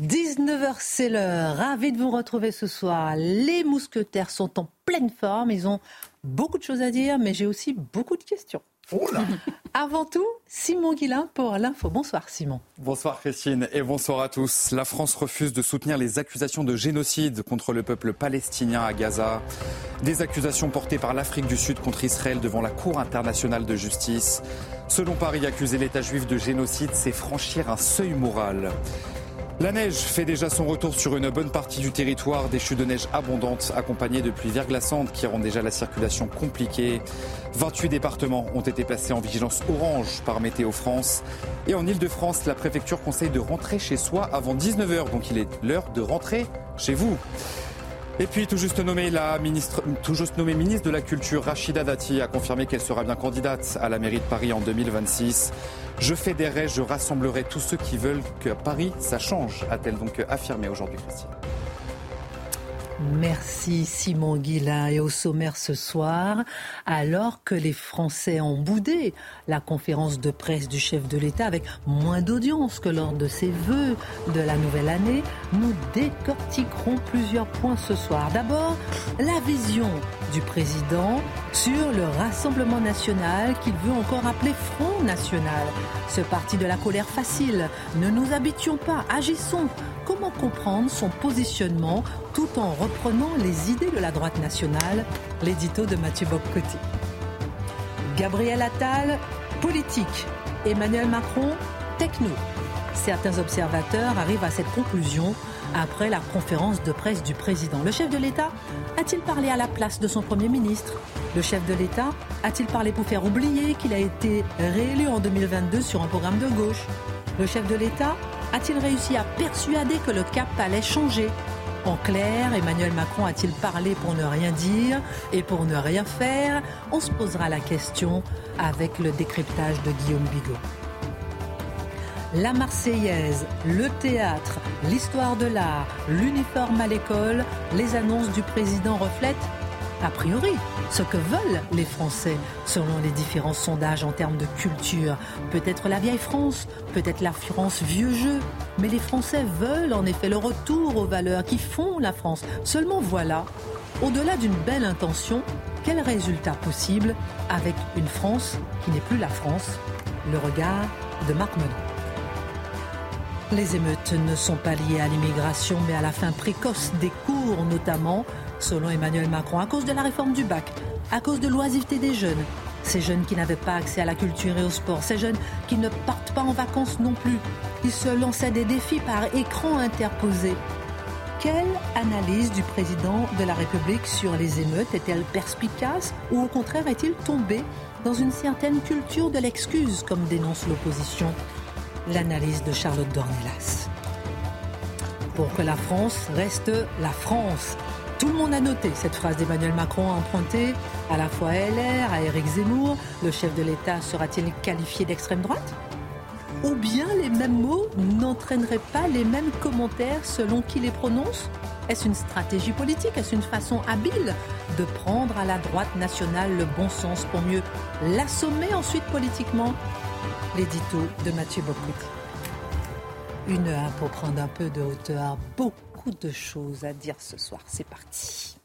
19h, c'est l'heure. Ravi de vous retrouver ce soir. Les mousquetaires sont en pleine forme. Ils ont beaucoup de choses à dire, mais j'ai aussi beaucoup de questions. Avant tout, Simon Guillain pour l'info. Bonsoir Simon. Bonsoir Christine et bonsoir à tous. La France refuse de soutenir les accusations de génocide contre le peuple palestinien à Gaza. Des accusations portées par l'Afrique du Sud contre Israël devant la Cour internationale de justice. Selon Paris, accuser l'État juif de génocide, c'est franchir un seuil moral. La neige fait déjà son retour sur une bonne partie du territoire, des chutes de neige abondantes accompagnées de pluies verglaçantes qui rendent déjà la circulation compliquée. 28 départements ont été placés en vigilance orange par Météo France. Et en Ile-de-France, la préfecture conseille de rentrer chez soi avant 19h, donc il est l'heure de rentrer chez vous. Et puis, tout juste nommée, la ministre, tout juste nommée ministre de la Culture, Rachida Dati, a confirmé qu'elle sera bien candidate à la mairie de Paris en 2026. Je fédérerai, je rassemblerai tous ceux qui veulent que Paris, ça change, a-t-elle donc affirmé aujourd'hui, Christine? Merci Simon Guillain. Et au sommaire ce soir, alors que les Français ont boudé la conférence de presse du chef de l'État avec moins d'audience que lors de ses vœux de la nouvelle année, nous décortiquerons plusieurs points ce soir. D'abord, la vision du président sur le Rassemblement national qu'il veut encore appeler Front national. Ce parti de la colère facile. Ne nous habituons pas, agissons. Comment comprendre son positionnement tout en reprenant les idées de la droite nationale L'édito de Mathieu Boccotti. Gabriel Attal, politique. Emmanuel Macron, techno. Certains observateurs arrivent à cette conclusion après la conférence de presse du président. Le chef de l'État a-t-il parlé à la place de son Premier ministre? Le chef de l'État a-t-il parlé pour faire oublier qu'il a été réélu en 2022 sur un programme de gauche? Le chef de l'État a-t-il réussi à persuader que le cap allait changer? En clair, Emmanuel Macron a-t-il parlé pour ne rien dire et pour ne rien faire? On se posera la question avec le décryptage de Guillaume Bigot. La Marseillaise, le théâtre, l'histoire de l'art, l'uniforme à l'école, les annonces du président reflètent, a priori, ce que veulent les Français selon les différents sondages en termes de culture. Peut-être la vieille France, peut-être la France vieux jeu, mais les Français veulent en effet le retour aux valeurs qui font la France. Seulement voilà, au-delà d'une belle intention, quel résultat possible avec une France qui n'est plus la France? Le regard de Marc Menon. Les émeutes ne sont pas liées à l'immigration, mais à la fin précoce des cours, notamment, selon Emmanuel Macron, à cause de la réforme du bac, à cause de l'oisiveté des jeunes. Ces jeunes qui n'avaient pas accès à la culture et au sport, ces jeunes qui ne partent pas en vacances non plus, qui se lançaient des défis par écran interposé. Quelle analyse du président de la République sur les émeutes est-elle perspicace ou au contraire est-il tombé dans une certaine culture de l'excuse, comme dénonce l'opposition? L'analyse de Charlotte Dornelas. Pour que la France reste la France, tout le monde a noté cette phrase d'Emmanuel Macron empruntée à la fois à LR, à Éric Zemmour. Le chef de l'État sera-t-il qualifié d'extrême droite? Ou bien les mêmes mots n'entraîneraient pas les mêmes commentaires selon qui les prononce? Est-ce une stratégie politique? Est-ce une façon habile de prendre à la droite nationale le bon sens pour mieux l'assommer ensuite politiquement? L'édito de Mathieu Bocotti. Une heure pour prendre un peu de hauteur. De choses à dire ce soir. C'est parti.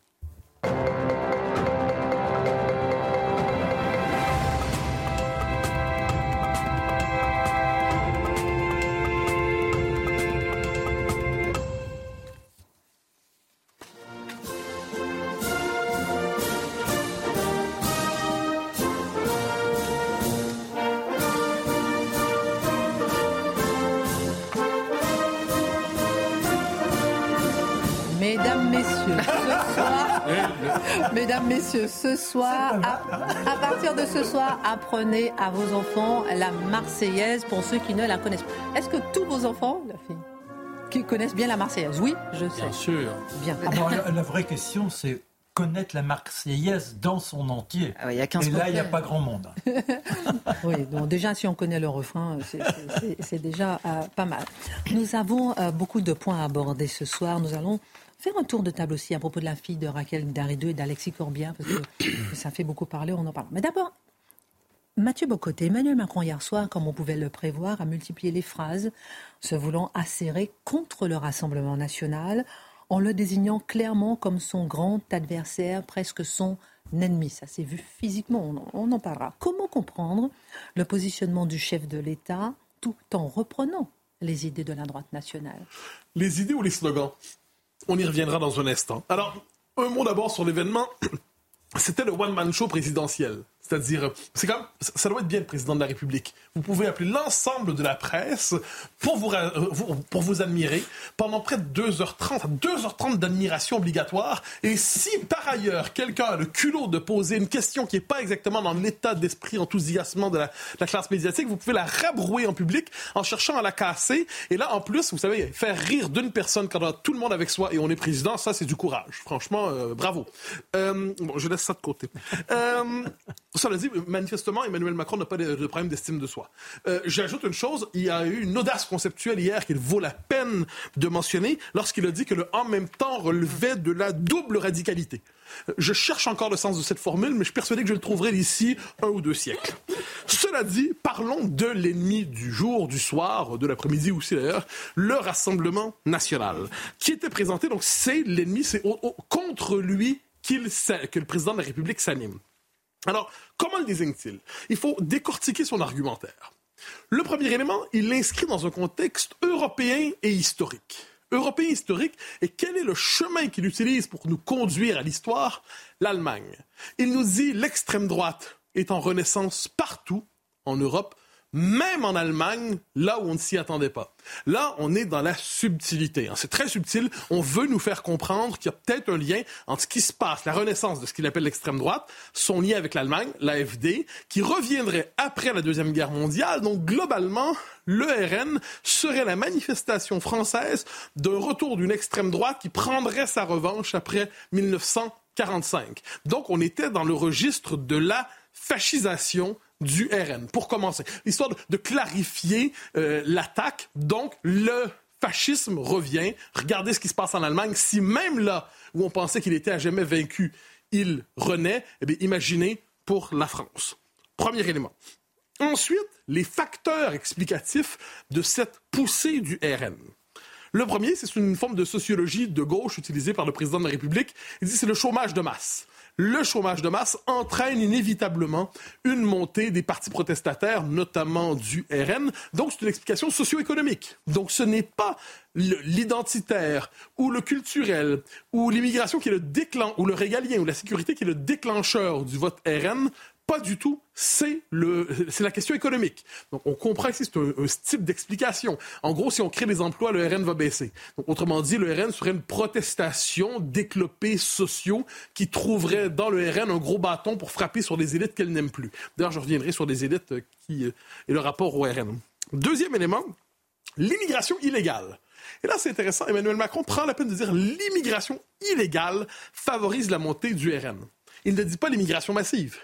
Messieurs, ce soir, à, partir de ce soir, apprenez à vos enfants la Marseillaise pour ceux qui ne la connaissent pas. Est-ce que tous vos enfants, la fille, qui connaissent bien la Marseillaise? Oui, je sais. Bien sûr. Bien. la vraie question, c'est connaître la Marseillaise dans son entier. Ah il y a 15 Et là, il n'y a pas grand monde. oui, donc déjà, si on connaît le refrain, c'est déjà euh, pas mal. Nous avons euh, beaucoup de points à aborder ce soir. Nous allons faire un tour de table aussi à propos de la fille de Raquel Daridou et d'Alexis Corbien, parce que ça fait beaucoup parler, on en parle. Mais d'abord, Mathieu Bocoté, Emmanuel Macron hier soir, comme on pouvait le prévoir, a multiplié les phrases se voulant acérer contre le Rassemblement national en le désignant clairement comme son grand adversaire, presque son ennemi. Ça s'est vu physiquement, on en parlera. Comment comprendre le positionnement du chef de l'État tout en reprenant les idées de la droite nationale? Les idées ou les slogans? On y reviendra dans un instant. Alors, un mot d'abord sur l'événement. C'était le one-man show présidentiel. C'est-à-dire, c'est quand ça doit être bien le président de la République. Vous pouvez appeler l'ensemble de la presse pour vous, euh, pour vous admirer pendant près de 2h30, 2h30 d'admiration obligatoire. Et si par ailleurs quelqu'un a le culot de poser une question qui n'est pas exactement dans l'état d'esprit enthousiasmant de la, la, classe médiatique, vous pouvez la rabrouer en public en cherchant à la casser. Et là, en plus, vous savez, faire rire d'une personne quand on a tout le monde avec soi et on est président, ça c'est du courage. Franchement, euh, bravo. Euh, bon, je laisse ça de côté. Cela dit, manifestement, Emmanuel Macron n'a pas de, problème d'estime de soi. Euh, j'ajoute une chose, il y a eu une audace conceptuelle hier qu'il vaut la peine de mentionner lorsqu'il a dit que le en même temps relevait de la double radicalité. Je cherche encore le sens de cette formule, mais je suis persuadé que je le trouverai d'ici un ou deux siècles. Cela dit, parlons de l'ennemi du jour, du soir, de l'après-midi aussi d'ailleurs, le Rassemblement national, qui était présenté. Donc c'est l'ennemi, c'est contre lui que le président de la République s'anime. Alors, comment le désigne-t-il? Il faut décortiquer son argumentaire. Le premier élément, il l'inscrit dans un contexte européen et historique. Européen historique, et quel est le chemin qu'il utilise pour nous conduire à l'histoire? L'Allemagne. Il nous dit l'extrême droite est en renaissance partout en Europe, même en Allemagne, là où on ne s'y attendait pas. Là, on est dans la subtilité. Hein. C'est très subtil. On veut nous faire comprendre qu'il y a peut-être un lien entre ce qui se passe, la renaissance de ce qu'il appelle l'extrême droite, son lien avec l'Allemagne, l'AFD, qui reviendrait après la Deuxième Guerre mondiale. Donc, globalement, le RN serait la manifestation française d'un retour d'une extrême droite qui prendrait sa revanche après 1945. Donc, on était dans le registre de la fascisation du RN, pour commencer. Histoire de, clarifier euh, l'attaque. Donc, le fascisme revient. Regardez ce qui se passe en Allemagne. Si même là où on pensait qu'il était à jamais vaincu, il renaît, eh bien, imaginez pour la France. Premier élément. Ensuite, les facteurs explicatifs de cette poussée du RN. Le premier, c'est une forme de sociologie de gauche utilisée par le président de la République. Il dit c'est le chômage de masse le chômage de masse entraîne inévitablement une montée des partis protestataires, notamment du RN. Donc, c'est une explication socio-économique. Donc, ce n'est pas l'identitaire ou le culturel ou l'immigration qui est le déclencheur, ou le régalien ou la sécurité qui est le déclencheur du vote RN. Pas du tout. C'est la question économique. Donc, on comprend ici c'est un, type d'explication. En gros, si on crée des emplois, le RN va baisser. Autrement dit, le RN serait une protestation d'éclopés sociaux qui trouveraient dans le RN un gros bâton pour frapper sur des élites qu'elle n'aime plus. D'ailleurs, je reviendrai sur des élites euh, qui, euh, et le rapport au RN. Deuxième élément, l'immigration illégale. Et là, c'est intéressant. Emmanuel Macron prend la peine de dire l'immigration illégale favorise la montée du RN. Il ne dit pas l'immigration massive.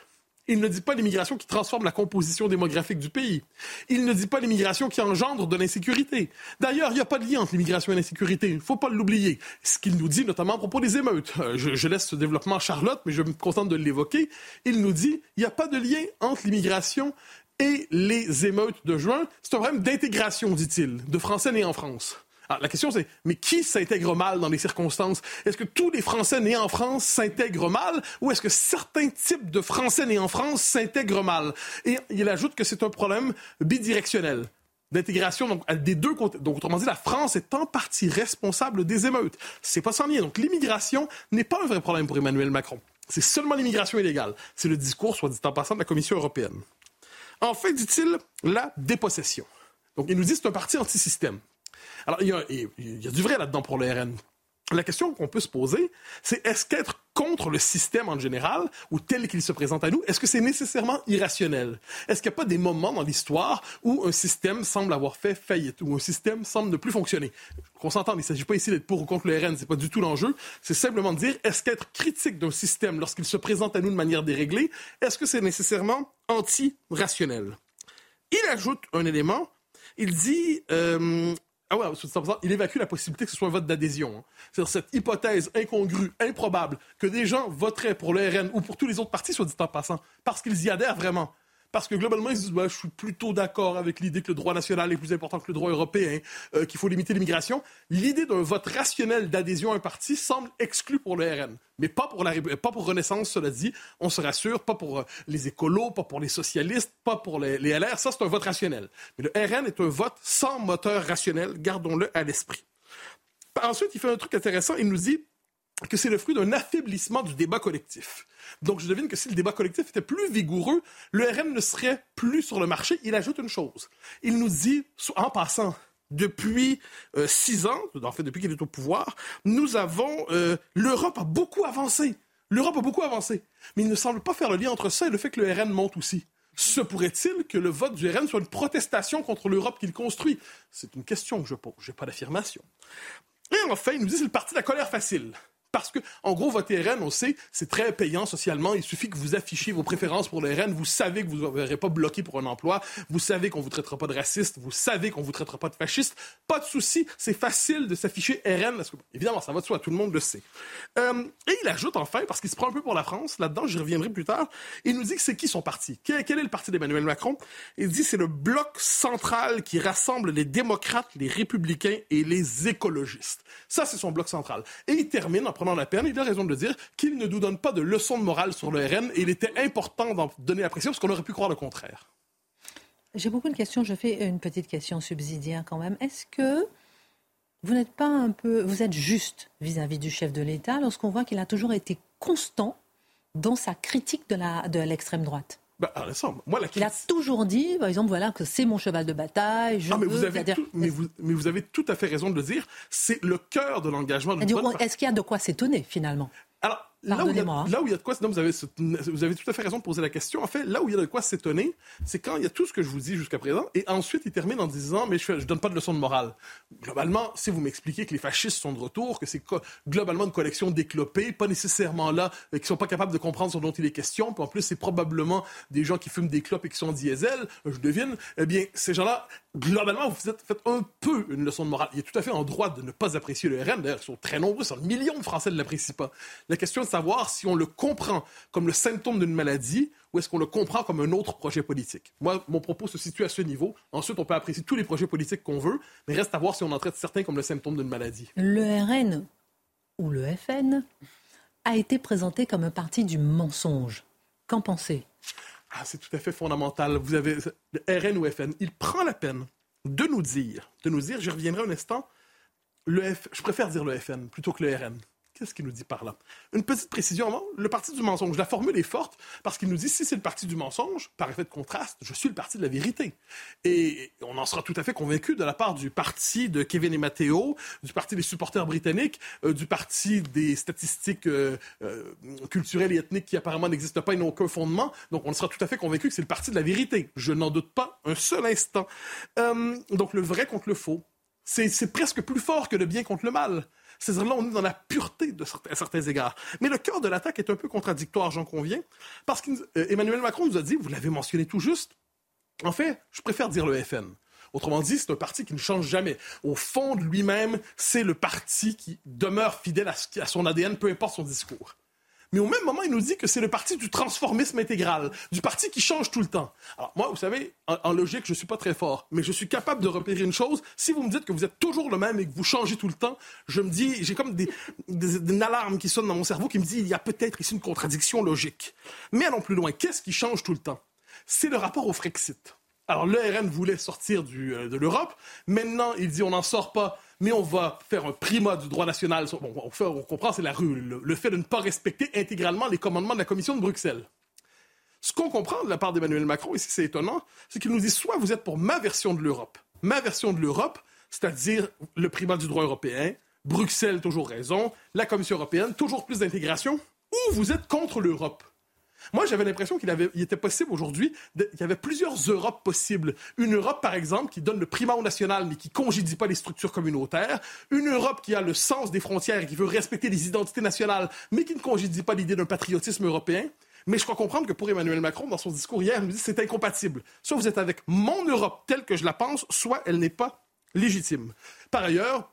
Il ne dit pas l'immigration qui transforme la composition démographique du pays. Il ne dit pas l'immigration qui engendre de l'insécurité. D'ailleurs, il n'y a pas de lien entre l'immigration et l'insécurité. Il ne faut pas l'oublier. Ce qu'il nous dit notamment à propos des émeutes. Euh, je, laisse ce développement à Charlotte, mais je me contente de l'évoquer. Il nous dit il n'y a pas de lien entre l'immigration et les émeutes de juin. C'est un problème d'intégration, dit-il, de Français nés en France. Ah, la question c'est, mais qui s'intègre mal dans les circonstances? Est-ce que tous les Français nés en France s'intègrent mal ou est-ce que certains types de Français nés en France s'intègrent mal? Et il ajoute que c'est un problème bidirectionnel d'intégration des deux côtés. Donc autrement dit, la France est en partie responsable des émeutes. C'est pas sans lien. Donc l'immigration n'est pas un vrai problème pour Emmanuel Macron. C'est seulement l'immigration illégale. C'est le discours, soit dit en passant, de la Commission européenne. Enfin, dit-il, la dépossession. Donc il nous dit c'est un parti anti-système. Alors, il y, a, du vrai là-dedans pour le RN. la question qu'on peut se poser, c'est est-ce qu'être contre le système en général, ou tel qu'il se présente à nous, est-ce que c'est nécessairement irrationnel? Est-ce qu'il n'y a pas des moments dans l'histoire où un système semble avoir fait faillite, où un système semble ne plus fonctionner? Qu'on s'entende, il ne s'agit pas ici d'être pour ou contre le RN, c'est pas du tout l'enjeu. C'est simplement de dire, est-ce qu'être critique d'un système lorsqu'il se présente à nous de manière déréglée, est-ce que c'est nécessairement anti-rationnel? Il ajoute un élément, il dit, euh, ah ouais, il évacue la possibilité que ce soit un vote d'adhésion. Hein. C'est-à-dire cette hypothèse incongrue, improbable, que des gens voteraient pour le RN ou pour tous les autres partis, soit dit en passant, parce qu'ils y adhèrent vraiment parce que globalement, ils se disent, bah, je suis plutôt d'accord avec l'idée que le droit national est plus important que le droit européen, euh, qu'il faut limiter l'immigration. L'idée d'un vote rationnel d'adhésion à un parti semble exclue pour le RN. Mais pas pour, la, pas pour Renaissance, cela dit, on se rassure, pas pour euh, les écolos, pas pour les socialistes, pas pour les, les LR, ça c'est un vote rationnel. Mais le RN est un vote sans moteur rationnel, gardons-le à l'esprit. Ensuite, il fait un truc intéressant, il nous dit que c'est le fruit d'un affaiblissement du débat collectif. Donc, je devine que si le débat collectif était plus vigoureux, le ne serait plus sur le marché. Il ajoute une chose. Il nous dit, en passant, depuis euh, six ans, en fait depuis qu'il est au pouvoir, nous avons euh, l'Europe a beaucoup avancé. L'Europe a beaucoup avancé, mais il ne semble pas faire le lien entre ça et le fait que le RN monte aussi. Se pourrait-il que le vote du RN soit une protestation contre l'Europe qu'il construit? C'est une question que je pose, je n'ai pas d'affirmation. Et enfin, il nous dit c'est le parti de la colère facile. Parce que, en gros, votre RN, on sait, c'est très payant socialement. Il suffit que vous affichiez vos préférences pour le RN. Vous savez que vous ne serez pas bloqué pour un emploi. Vous savez qu'on vous traitera pas de raciste. Vous savez qu'on vous traitera pas de fasciste. Pas de souci. C'est facile de s'afficher RN. Parce que, évidemment, ça va de soi. Tout le monde le sait. Euh, et il ajoute enfin, parce qu'il se prend un peu pour la France, là-dedans, j'y reviendrai plus tard, il nous dit que c'est qui son parti? Quel, quel est le parti d'Emmanuel Macron? Il dit c'est le bloc central qui rassemble les démocrates, les républicains et les écologistes. Ça, c'est son bloc central. Et il termine en prenant la peine, il a raison de le dire, qu'il ne nous donne pas de leçons de morale sur le RN et il était important d'en donner la pression parce qu'on aurait pu croire le contraire. J'ai beaucoup de questions. Je fais une petite question subsidiaire quand même. Est-ce que vous n'êtes pas un peu, vous êtes juste vis-à-vis du chef de l'État lorsqu'on voit qu'il a toujours été constant dans sa critique de l'extrême droite? Bah, moi, la Il a toujours dit, par exemple, voilà, que c'est mon cheval de bataille. Je ah, mais, vous avez tout, mais, vous, mais, vous, avez tout à fait raison de le dire. C'est le cœur de l'engagement de Est-ce qu'il y a de quoi s'étonner, finalement? Alors, Là où, il y a, hein. là où il y a de quoi, vous avez, vous avez tout à fait raison de poser la question. En fait, là où il y a de quoi s'étonner, c'est quand il y a tout ce que je vous dis jusqu'à présent, et ensuite il termine en disant, mais je, ne donne pas de leçon de morale. Globalement, si vous m'expliquez que les fascistes sont de retour, que c'est globalement une collection déclopée, pas nécessairement là, qui sont pas capables de comprendre ce dont il est question, puis en plus c'est probablement des gens qui fument des clopes et qui sont diesel, je devine, eh bien, ces gens-là, globalement, vous faites, faites un peu une leçon de morale. Il est tout à fait en droit de ne pas apprécier le RN, d'ailleurs, ils sont très nombreux, c'est un million de Français ne l'apprécient pas. La question savoir si on le comprend comme le symptôme d'une maladie ou est-ce qu'on le comprend comme un autre projet politique. Moi, mon propos se situe à ce niveau. Ensuite, on peut apprécier tous les projets politiques qu'on veut, mais reste à voir si on en traite certains comme le symptôme d'une maladie. Le RN ou le FN a été présenté comme un parti du mensonge. Qu'en pensez ah, C'est tout à fait fondamental. Vous avez le RN ou FN. Il prend la peine de nous dire, de nous dire, j'y reviendrai un instant, le F, je préfère dire le FN plutôt que le RN. Qu'est-ce qu'il nous dit par là? Une petite précision avant. Le parti du mensonge. La formule est forte parce qu'il nous dit si c'est le parti du mensonge, par effet de contraste, je suis le parti de la vérité. Et on en sera tout à fait convaincu de la part du parti de Kevin et Matteo, du parti des supporters britanniques, euh, du parti des statistiques euh, euh, culturelles et ethniques qui apparemment n'existent pas et n'ont aucun fondement. Donc on sera tout à fait convaincu que c'est le parti de la vérité. Je n'en doute pas un seul instant. donc le vrai contre le faux. C'est presque plus fort que le bien contre le mal. C'est-à-dire là, on est dans la pureté de certains, à certains égards. Mais le cœur de l'attaque est un peu contradictoire, j'en conviens, parce qu'Emmanuel euh, Macron nous a dit, vous l'avez mentionné tout juste, en fait, je préfère dire le FN. Autrement dit, c'est un parti qui ne change jamais. Au fond de lui-même, c'est le parti qui demeure fidèle à son ADN, peu importe son discours. Mais au même moment, il nous dit que c'est le parti du transformisme intégral, du parti qui change tout le temps. Alors moi, vous savez, en, logique, je suis pas très fort, mais je suis capable de repérer une chose. Si vous me dites que vous êtes toujours le même et que vous changez tout le temps, je me dis, j'ai comme des, des, une alarme qui sonne dans mon cerveau qui me dit, il y a peut-être ici une contradiction logique. Mais allons plus loin. Qu'est-ce qui change tout le temps? C'est le rapport au Frexit. Alors, le RN voulait sortir euh, de l'Europe. Maintenant, il dit on n'en sort pas mais on va faire un primat du droit national. on, comprend, c'est la rue, le, fait de ne pas respecter intégralement les commandements de la Commission de Bruxelles. Ce qu'on comprend de la part d'Emmanuel Macron, ici c'est étonnant, c'est qu'il nous dit soit vous êtes pour ma version de l'Europe, ma version de l'Europe, c'est-à-dire le primat du droit européen, Bruxelles, toujours raison, la Commission européenne, toujours plus d'intégration, ou vous êtes contre l'Europe. Moi, j'avais l'impression qu'il était possible aujourd'hui, qu'il y avait plusieurs Europes possibles. Une Europe, par exemple, qui donne le primat au national, mais qui congédie pas les structures communautaires. Une Europe qui a le sens des frontières et qui veut respecter les identités nationales, mais qui ne congédie pas l'idée d'un patriotisme européen. Mais je crois comprendre que pour Emmanuel Macron, dans son discours hier, il nous dit c'est incompatible. Soit vous êtes avec mon Europe telle que je la pense, soit elle n'est pas légitime. Par ailleurs,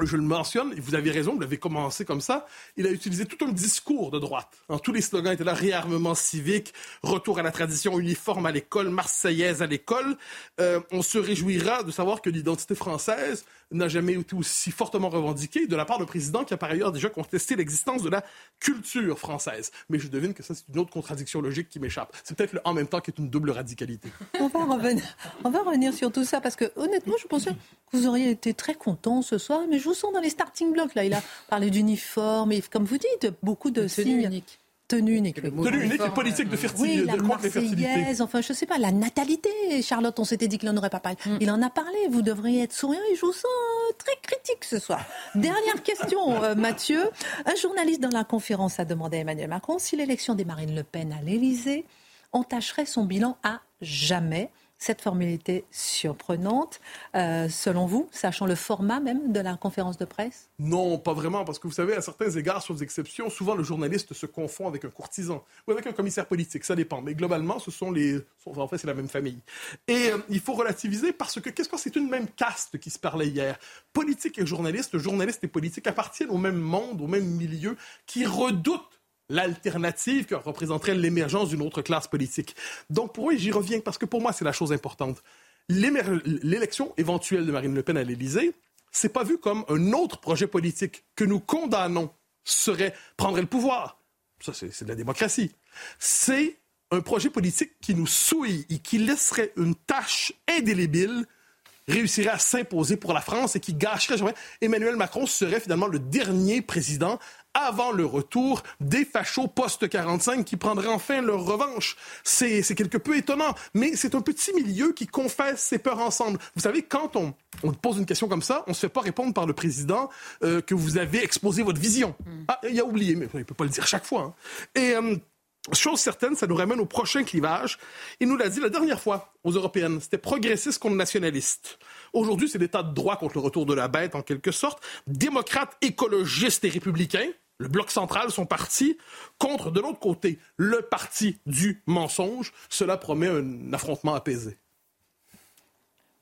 je le mentionne, et vous avez raison, vous l'avez commencé comme ça, il a utilisé tout un discours de droite. Tous les slogans étaient là, réarmement civique, retour à la tradition uniforme à l'école, marseillaise à l'école. Euh, on se réjouira de savoir que l'identité française n'a jamais été aussi fortement revendiquée de la part d'un président qui a par ailleurs déjà contesté l'existence de la culture française. Mais je devine que ça, c'est une autre contradiction logique qui m'échappe. C'est peut-être en même temps qui est une double radicalité. On va revenir, on va revenir sur tout ça parce que honnêtement, je pensais que vous auriez été très content ce soir, mais je vous sens dans les starting blocks. Là, il a parlé d'uniforme, et comme vous dites, beaucoup de signes. Unique tenue unique. Tenue unique et politique de fertilité. Oui, la Marseillaise, enfin, je sais pas, la natalité. Charlotte, on s'était dit qu'il n'en aurait pas parlé. Mm. Il en a parlé. Vous devriez être souriant et je vous sens très critique ce soir. Dernière question, euh, Mathieu. Un journaliste dans la conférence a demandé à Emmanuel Macron si l'élection des Marine Le Pen à l'Élysée entacherait son bilan à jamais cette formalité surprenante, euh, selon vous, sachant le format même de la conférence de presse? Non, pas vraiment, parce que vous savez, à certains égards, sauf exceptions, souvent le journaliste se confond avec un courtisan ou avec un commissaire politique, ça dépend. Mais globalement, ce sont les... En fait, c'est la même famille. Et euh, il faut relativiser parce que, qu'est-ce que c'est une même caste qui se parlait hier? Politique et journaliste, journaliste et politique appartiennent au même monde, au même milieu, qui redoutent l'alternative qui représenterait l'émergence d'une autre classe politique. Donc pour moi, j'y reviens parce que pour moi, c'est la chose importante. L'élection éventuelle de Marine Le Pen à l'Élysée, c'est pas vu comme un autre projet politique que nous condamnons serait prendrait le pouvoir. Ça, c'est de la démocratie. C'est un projet politique qui nous souille et qui laisserait une tâche indélébile réussirait à s'imposer pour la France et qui gâcherait jamais. Emmanuel Macron serait finalement le dernier président avant le retour des fachos post-45 qui prendraient enfin leur revanche. C'est quelque peu étonnant, mais c'est un petit milieu qui confesse ses peurs ensemble. Vous savez, quand on, on pose une question comme ça, on ne se fait pas répondre par le président euh, que vous avez exposé votre vision. Mm. Ah, il a oublié, mais il ne peut pas le dire chaque fois. Hein. Et... Euh, Chose certaine, ça nous ramène au prochain clivage. Il nous l'a dit la dernière fois aux Européennes. C'était progressiste contre nationaliste. Aujourd'hui, c'est l'état de droit contre le retour de la bête, en quelque sorte. Démocrates, écologistes et républicains, le bloc central sont partis contre, de l'autre côté, le parti du mensonge. Cela promet un affrontement apaisé.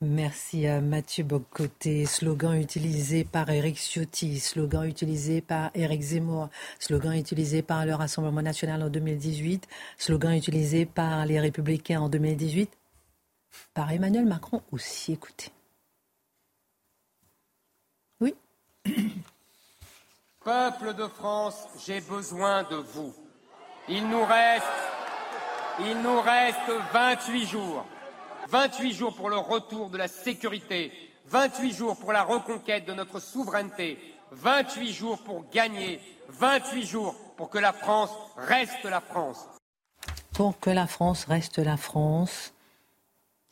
Merci à Mathieu Bocoté. Slogan utilisé par Eric Ciotti, slogan utilisé par Eric Zemmour, slogan utilisé par le Rassemblement national en 2018, slogan utilisé par les Républicains en 2018, par Emmanuel Macron aussi. Écoutez. Oui. Peuple de France, j'ai besoin de vous. Il nous reste, il nous reste 28 jours. 28 jours pour le retour de la sécurité, 28 jours pour la reconquête de notre souveraineté, 28 jours pour gagner, 28 jours pour que la France reste la France. Pour que la France reste la France.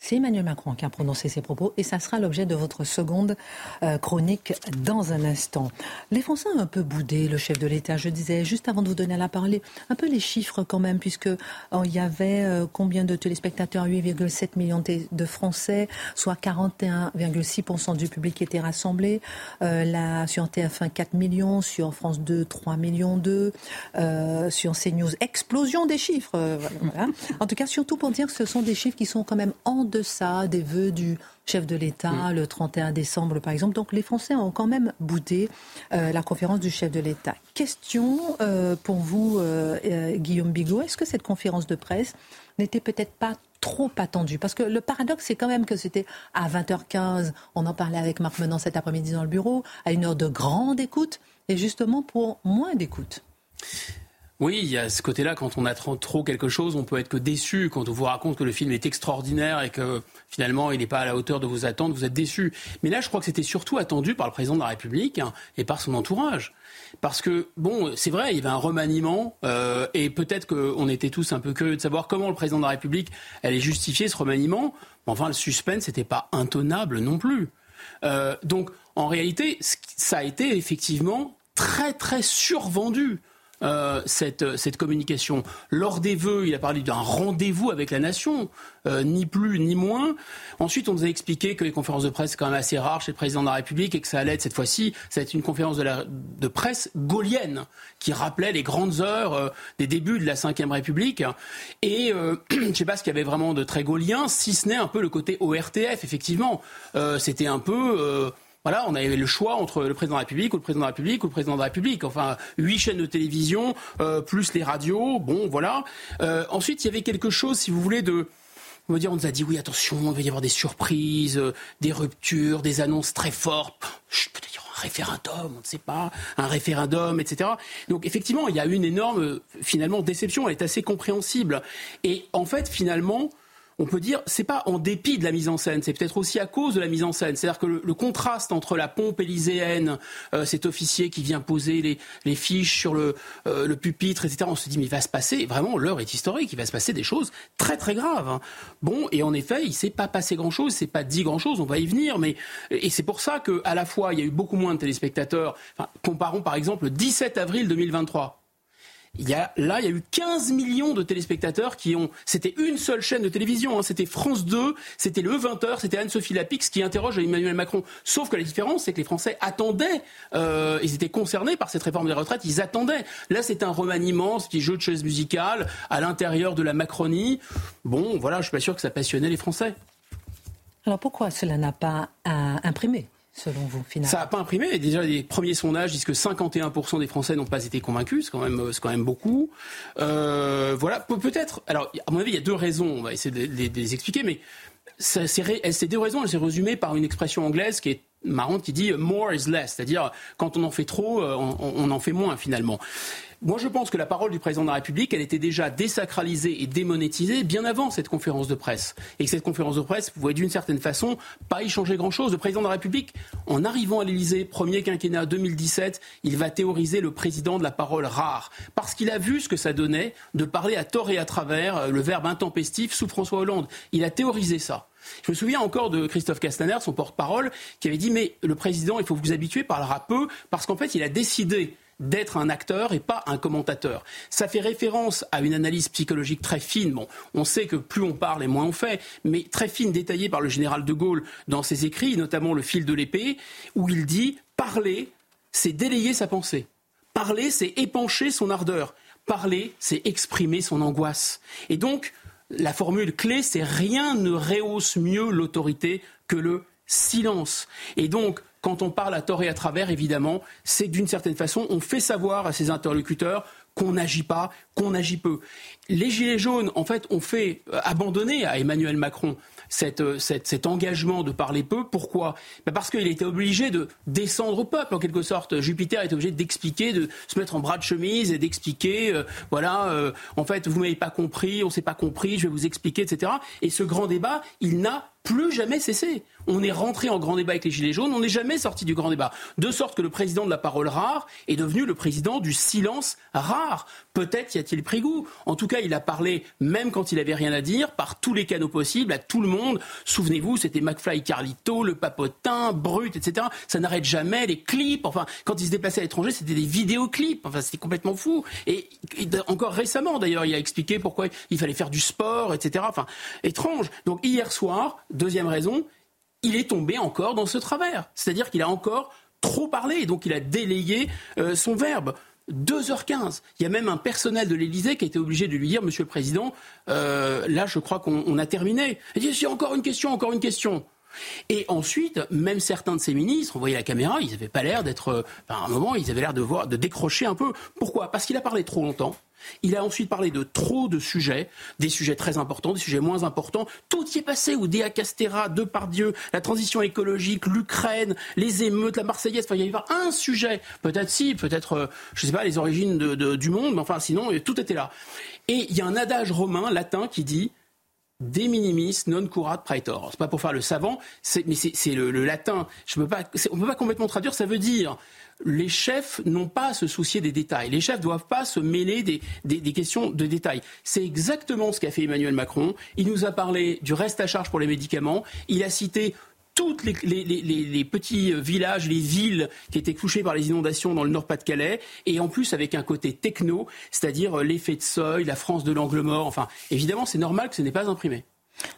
C'est Emmanuel Macron qui a prononcé ces propos et ça sera l'objet de votre seconde euh, chronique dans un instant. Les Français ont un peu boudé le chef de l'État. Je disais juste avant de vous donner la parole, un peu les chiffres quand même, puisque euh, il y avait euh, combien de téléspectateurs? 8,7 millions de Français, soit 41,6% du public qui était rassemblé. sur TF1, 4 millions, sur France 2, 3 millions 2, sur CNews, explosion des chiffres. En tout cas, surtout pour dire que ce sont des chiffres qui sont quand même en deçà des vœux du chef de l'État le 31 décembre, par exemple. Donc les Français ont quand même boudé euh, la conférence du chef de l'État. Question euh, pour vous, euh, Guillaume Bigot. Est-ce que cette conférence de presse n'était peut-être pas trop attendue? Parce que le paradoxe, c'est quand même que c'était à 20h15, on en parlait avec Marc Menant cet après-midi dans le bureau, à une heure de grande écoute, et justement pour moins d'écoute. Oui, il y a ce côté-là, quand on attend trop quelque chose, on peut être que déçu. Quand on vous raconte que le film est extraordinaire et que finalement il n'est pas à la hauteur de vos attentes, vous êtes déçu. Mais là, je crois que c'était surtout attendu par le président de la République hein, et par son entourage. Parce que, bon, c'est vrai, il y avait un remaniement euh, et peut-être qu'on était tous un peu curieux de savoir comment le président de la République allait justifier ce remaniement. Mais enfin, le suspense n'était pas intenable non plus. donc, en réalité, ça a été effectivement très, très survendu. Euh, cette, cette communication. Lors des vœux, il a parlé d'un rendez-vous avec la nation, euh, ni plus ni moins. Ensuite, on nous a expliqué que les conférences de presse, c'est quand même assez rare chez le président de la République et que ça allait être cette fois-ci, ça va être une conférence de, la, de presse gaulienne qui rappelait les grandes heures euh, des débuts de la Ve République. Et je ne sais pas ce qu'il y avait vraiment de très gaulien, si ce n'est un peu le côté ORTF, effectivement. C'était un peu voilà, on avait le choix entre le président de la République ou le président de la République ou le président de la République. Enfin, huit chaînes de télévision, euh, plus les radios. Bon, voilà. Euh, ensuite, il y avait quelque chose, si vous voulez, de... On dire, on nous a dit, oui, attention, il va y avoir des surprises, euh, des ruptures, des annonces très fortes. Peut-être un référendum, on ne sait pas, un référendum, etc. Donc, effectivement, il y a eu une énorme, finalement, déception. Elle est assez compréhensible. Et en fait, finalement, on peut dire, c'est pas en dépit de la mise en scène, c'est peut-être aussi à cause de la mise en scène. C'est-à-dire que le, contraste entre la pompe élyséenne, euh, cet officier qui vient poser les, fiches sur le, euh, le, pupitre, etc., on se dit, mais il va se passer, vraiment, l'heure est historique, il va se passer des choses très très graves. Hein. Bon, et en effet, il s'est pas passé grand-chose, c'est pas dit grand-chose, on va y venir, mais et c'est pour ça qu'à la fois, il y a eu beaucoup moins de téléspectateurs. comparons par exemple le 17 avril 2023 il y a, là, il y a eu 15 millions de téléspectateurs qui ont. C'était une seule chaîne de télévision. Hein, c'était France 2, c'était le 20h, c'était Anne-Sophie Lapix qui interroge Emmanuel Macron. Sauf que la différence, c'est que les Français attendaient. Euh, ils étaient concernés par cette réforme des retraites. Ils attendaient. Là, c'est un remaniement, ce est jeu de chaise musicale à l'intérieur de la Macronie. Bon, voilà, je suis pas sûr que ça passionnait les Français. Alors pourquoi cela n'a pas imprimé? Selon vous, finalement Ça n'a pas imprimé. Déjà, les premiers sondages disent que 51% des Français n'ont pas été convaincus. C'est quand même, c'est même beaucoup. Euh, voilà, peut-être. Alors, à mon avis, il y a deux raisons. On va essayer de, les, expliquer, mais ça, ces deux raisons, elles sont résumées par une expression anglaise qui est marrante qui dit more is less, c'est-à-dire quand on en fait trop, euh, on en fait moins finalement. Moi, je pense que la parole du président de la République, elle était déjà désacralisée et démonétisée bien avant cette conférence de presse. Et que cette conférence de presse pouvait d'une certaine façon pas y changer grand-chose. Le président de la République, en arrivant à l'Élysée, premier quinquennat 2017, il va théoriser le président de la parole rare. Parce qu'il a vu ce que ça donnait de parler à tort et à travers euh, le verbe intempestif sous François Hollande. Il a théorisé ça. Je me souviens encore de Christophe Castaner, son porte-parole, qui avait dit Mais le président, il faut vous habituer, parlera peu, parce qu'en fait, il a décidé d'être un acteur et pas un commentateur. Ça fait référence à une analyse psychologique très fine. Bon, on sait que plus on parle et moins on fait, mais très fine, détaillée par le général de Gaulle dans ses écrits, notamment Le fil de l'épée, où il dit parler, c'est délayer sa pensée. Parler, c'est épancher son ardeur. Parler, c'est exprimer son angoisse. Et donc, la formule clé, c'est rien ne rehausse mieux l'autorité que le silence. Et donc, quand on parle à tort et à travers, évidemment, c'est d'une certaine façon, on fait savoir à ses interlocuteurs qu'on n'agit pas, qu'on agit peu. Les Gilets jaunes, en fait, ont fait euh, abandonner à Emmanuel Macron euh, cet engagement de parler peu. Pourquoi? Ben Parce qu'il était obligé de descendre au peuple, en quelque sorte. Jupiter est obligé d'expliquer, de se mettre en bras de chemise et d'expliquer, euh, voilà, en fait, vous m'avez pas compris, on s'est pas compris, je vais vous expliquer, etc. Et ce grand débat, il n'a plus jamais cessé. On est rentré en grand débat avec les Gilets jaunes, on n'est jamais sorti du grand débat. De sorte que le président de la parole rare est devenu le président du silence rare. Peut-être y a-t-il pris goût. En tout cas, il a parlé, même quand il avait rien à dire, par tous les canaux possibles, à tout le monde. Souvenez-vous, c'était McFly Carlito, le papotin, Brut, etc. Ça n'arrête jamais, les clips. Enfin, quand il se déplaçait à l'étranger, c'était des vidéoclips. Enfin, c'était complètement fou. Et, encore récemment, d'ailleurs, il a expliqué pourquoi il fallait faire du sport, etc. Enfin, étrange. Donc, hier soir, Deuxième raison, il est tombé encore dans ce travers. C'est-à-dire qu'il a encore trop parlé, donc il a délayé euh, son verbe. 2h15. Il y a même un personnel de l'Élysée qui a été obligé de lui dire, Monsieur le Président, euh, là je crois qu'on a terminé. Il dit, encore une question, encore une question. Et ensuite, même certains de ces ministres, on voyait la caméra, ils n'avaient pas l'air d'être, euh, à un moment, ils avaient l'air de, voir, de décrocher un peu. Pourquoi? Parce qu'il a parlé trop longtemps. Il a ensuite parlé de trop de sujets, des sujets très importants, des sujets moins importants. Tout y est passé, ou Déa Castera, Depardieu, la transition écologique, l'Ukraine, les émeutes, la Marseillaise. Enfin, il y avait un sujet. Peut-être si, peut-être, euh, je ne sais pas, les origines du monde, mais enfin, sinon, tout était là. Et il y a un adage romain, latin, qui dit de minimis non curat praetor. C'est pas pour faire le savant, mais c'est le, latin. Je peux pas, on ne peut pas complètement traduire. Ça veut dire les chefs n'ont pas à se soucier des détails. Les chefs ne doivent pas se mêler des, des, questions de détails. C'est exactement ce qu'a fait Emmanuel Macron. Il nous a parlé du reste à charge pour les médicaments. Il a cité tous les, les, petits villages, les villes qui étaient touchées par les inondations dans le Nord-Pas-de-Calais, et en plus avec un côté techno, c'est-à-dire l'effet de seuil, la France de l'angle mort. Enfin, évidemment, c'est normal que ce n'est pas imprimé.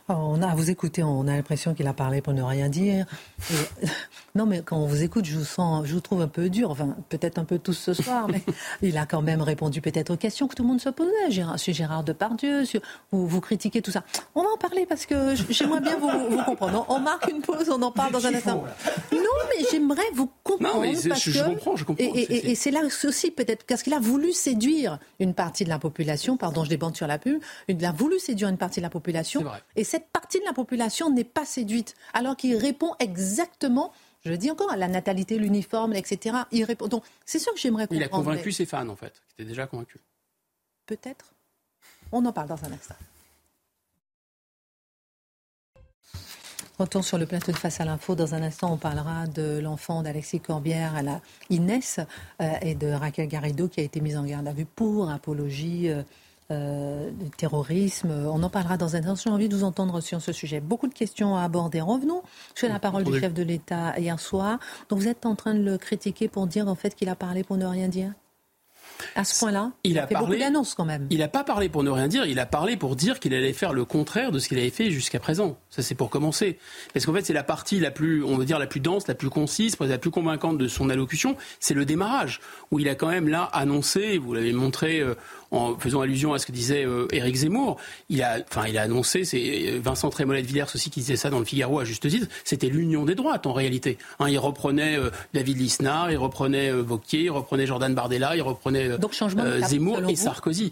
Oh, on a, à vous écouter, on a l'impression qu'il a parlé pour ne rien dire. non, mais quand on vous écoute, je vous sens, je vous trouve un peu dur. Enfin, peut-être un peu tous ce soir, mais il a quand même répondu peut-être aux questions que tout le monde se posait. Gérard, sur Gérard Depardieu, sur, vous, vous critiquez tout ça. On va en parler parce que j'aimerais bien vous, comprendre. On marque une pause, on en parle dans un instant. Non, mais j'aimerais vous comprendre. Non, mais parce je, que, comprends, je comprends. Et, c'est là aussi peut-être parce qu'il a voulu séduire une partie de la population. Pardon, je débande sur la pub. Il a voulu séduire une partie de la population. Et cette partie de la population n'est pas séduite, alors qu'il répond exactement je le dis encore, à la natalité, l'uniforme, etc. Il répond. Donc, c'est sûr que j'aimerais comprendre. Il a convaincu ses fans, en fait, qui étaient déjà convaincus. Peut-être. On en parle dans un instant. Retour sur le plateau de Face à l'info. Dans un instant, on parlera de l'enfant d'Alexis Corbière à la Inès euh, et de Raquel Garrido qui a été mise en garde à vue pour apologie. Euh, euh, terrorisme. On en parlera dans un instant. J'ai envie de vous entendre sur ce sujet. Beaucoup de questions à aborder. Revenons sur la parole du chef de l'État hier soir. Donc vous êtes en train de le critiquer pour dire en fait qu'il a parlé pour ne rien dire? À ce point-là Il, a, fait beaucoup d'annonces quand même. Il n'a pas parlé pour ne rien dire, il a parlé pour dire qu'il allait faire le contraire de ce qu'il avait fait jusqu'à présent. Ça, c'est pour commencer. Parce qu'en fait, c'est la partie la plus, on va dire, la plus dense, la plus concise, la plus convaincante de son allocution. C'est le démarrage, où il a quand même là annoncé, vous l'avez montré euh, en faisant allusion à ce que disait euh, Éric Zemmour, il a, enfin, il a annoncé, c'est Vincent Trémollet de Villers aussi qui disait ça dans le Figaro à juste titre, c'était l'union des droites en réalité. Hein, il reprenait euh, David Lisnard, il reprenait euh, Vauquier, il reprenait Jordan Bardella, il reprenait Zemmour et Sarkozy.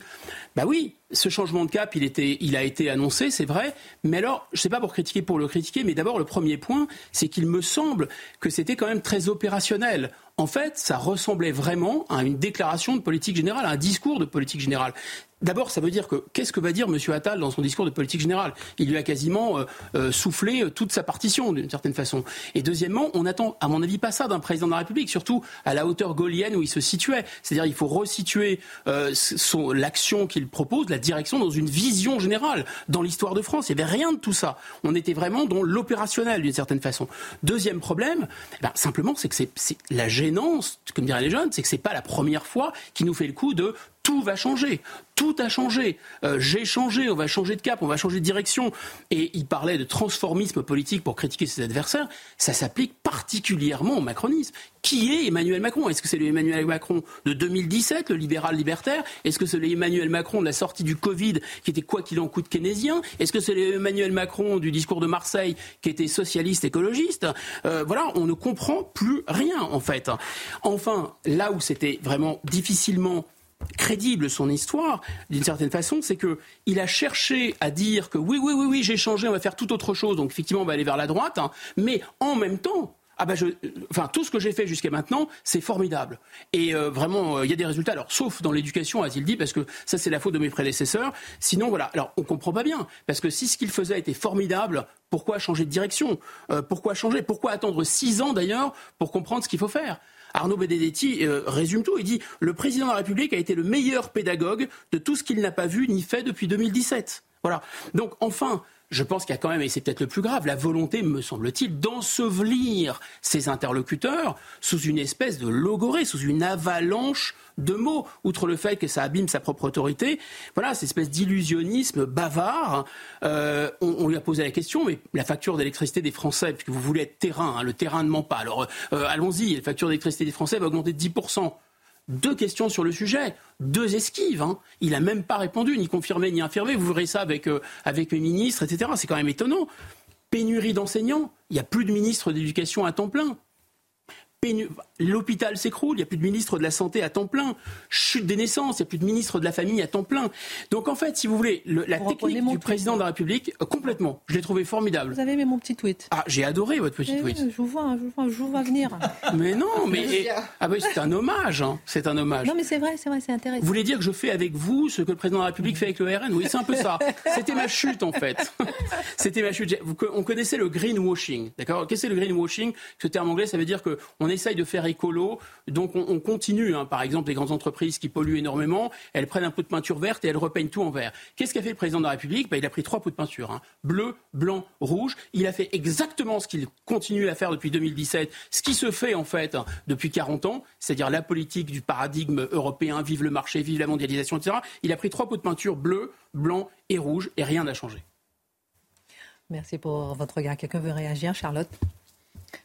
Bah oui, ce changement de cap, il, il a été annoncé, c'est vrai. Mais alors, je ne sais pas pour critiquer pour le critiquer, mais d'abord, le premier point, c'est qu'il me semble que c'était quand même très opérationnel. En fait, ça ressemblait vraiment à une déclaration de politique générale, à un discours de politique générale. D'abord, ça veut dire que qu'est-ce que va dire M. Attal dans son discours de politique générale? Il lui a quasiment euh, euh, soufflé euh, toute sa partition d'une certaine façon. Et deuxièmement, on attend, à mon avis, pas ça d'un président de la République, surtout à la hauteur gaulienne où il se situait. C'est-à-dire, il faut resituer l'action qu'il propose, la direction, dans une vision générale dans l'histoire de France. Il n'y avait rien de tout ça. On était vraiment dans l'opérationnel d'une certaine façon. Deuxième problème, eh ben, simplement, c'est que c'est la gênance, comme diraient les jeunes, c'est que c'est pas la première fois qu'il nous fait le coup de tout va changer. Tout a changé. Euh, j'ai changé, on va changer de cap, on va changer de direction. Et il parlait de transformisme politique pour critiquer ses adversaires. Ça s'applique particulièrement au macronisme. Qui est Emmanuel Macron? Est-ce que c'est le Emmanuel Macron de 2017, le libéral libertaire? Est-ce que c'est l'Emmanuel Macron de la sortie du Covid, qui était quoi qu'il en coûte keynésien? Est-ce que c'est l'Emmanuel Macron du discours de Marseille, qui était socialiste écologiste? Euh, Voilà, on ne comprend plus rien en fait. Enfin, là où c'était vraiment difficilement crédible son histoire, d'une certaine façon, c'est que il a cherché à dire que oui, oui, oui, oui, j'ai changé, on va faire tout autre chose, donc effectivement, on va aller vers la droite, hein, mais en même temps, ah ben je, enfin tout ce que j'ai fait jusqu'à maintenant, c'est formidable. Et euh, vraiment, euh, il y a des résultats. Alors sauf dans l'éducation, a-t-il dit, parce que ça c'est la faute de mes prédécesseurs. Sinon voilà. Alors on comprend pas bien, parce que si ce qu'il faisait était formidable, pourquoi changer de direction? Euh, Pourquoi changer? Pourquoi attendre six ans d'ailleurs pour comprendre ce qu'il faut faire? Arnaud Benedetti euh, résume tout. Il dit Le président de la République a été le meilleur pédagogue de tout ce qu'il n'a pas vu ni fait depuis 2017. Voilà. Donc, enfin, je pense qu'il y a quand même, et c'est peut-être le plus grave, la volonté, me semble-t-il, d'ensevelir ses interlocuteurs sous une espèce de logorée, sous une avalanche de mots, outre le fait que ça abîme sa propre autorité. Voilà, cette espèce d'illusionnisme bavard. Euh, on, lui a posé la question, mais la facture d'électricité des Français, puisque vous voulez être terrain, hein, le terrain ne ment pas. Alors euh, allons-y, la facture d'électricité des Français va augmenter de 10% deux questions sur le sujet, deux esquives. Hein. Il n'a même pas répondu, ni confirmé, ni infirmé. Vous verrez ça avec, euh, avec ministres, etc. C'est quand même étonnant. Pénurie d'enseignants. Il n'y a plus de ministre d'éducation à temps plein. L'hôpital s'écroule, il n'y a plus de ministre de la Santé à temps plein. Chute des naissances, il n'y a plus de ministre de la Famille à temps plein. Donc en fait, si vous voulez, la technique du président de la République, euh, complètement, je l'ai trouvé formidable. Vous avez aimé mon petit tweet Ah, j'ai adoré votre petit eh tweet. je vous vois, je vous vois, je vous vois venir. mais non, mais ah c'est un hommage, hein. c'est un hommage. Non mais c'est vrai, c'est vrai, c'est intéressant. Vous voulez dire que je fais avec vous ce que le président de la République fait avec le RN Oui, c'est un peu ça. C'était ma chute en fait. C'était ma chute. On connaissait le greenwashing, d'accord? Qu'est-ce que c'est le greenwashing? Ce terme anglais, ça veut dire qu'on on essaye de faire écolo, donc on, continue. Hein. Par exemple, les grandes entreprises qui polluent énormément, elles prennent un pot de peinture verte et elles repeignent tout en vert. Qu'est-ce qu'a fait le président de la République? Ben, Il a pris trois pots de peinture, hein. bleu, blanc, rouge. Il a fait exactement ce qu'il continue à faire depuis 2017, ce qui se fait en fait hein, depuis 40 ans, c'est-à-dire la politique du paradigme européen, vive le marché, vive la mondialisation, etc. Il a pris trois pots de peinture bleu, blanc et rouge et rien n'a changé. Merci pour votre regard. Quelqu'un veut réagir, Charlotte?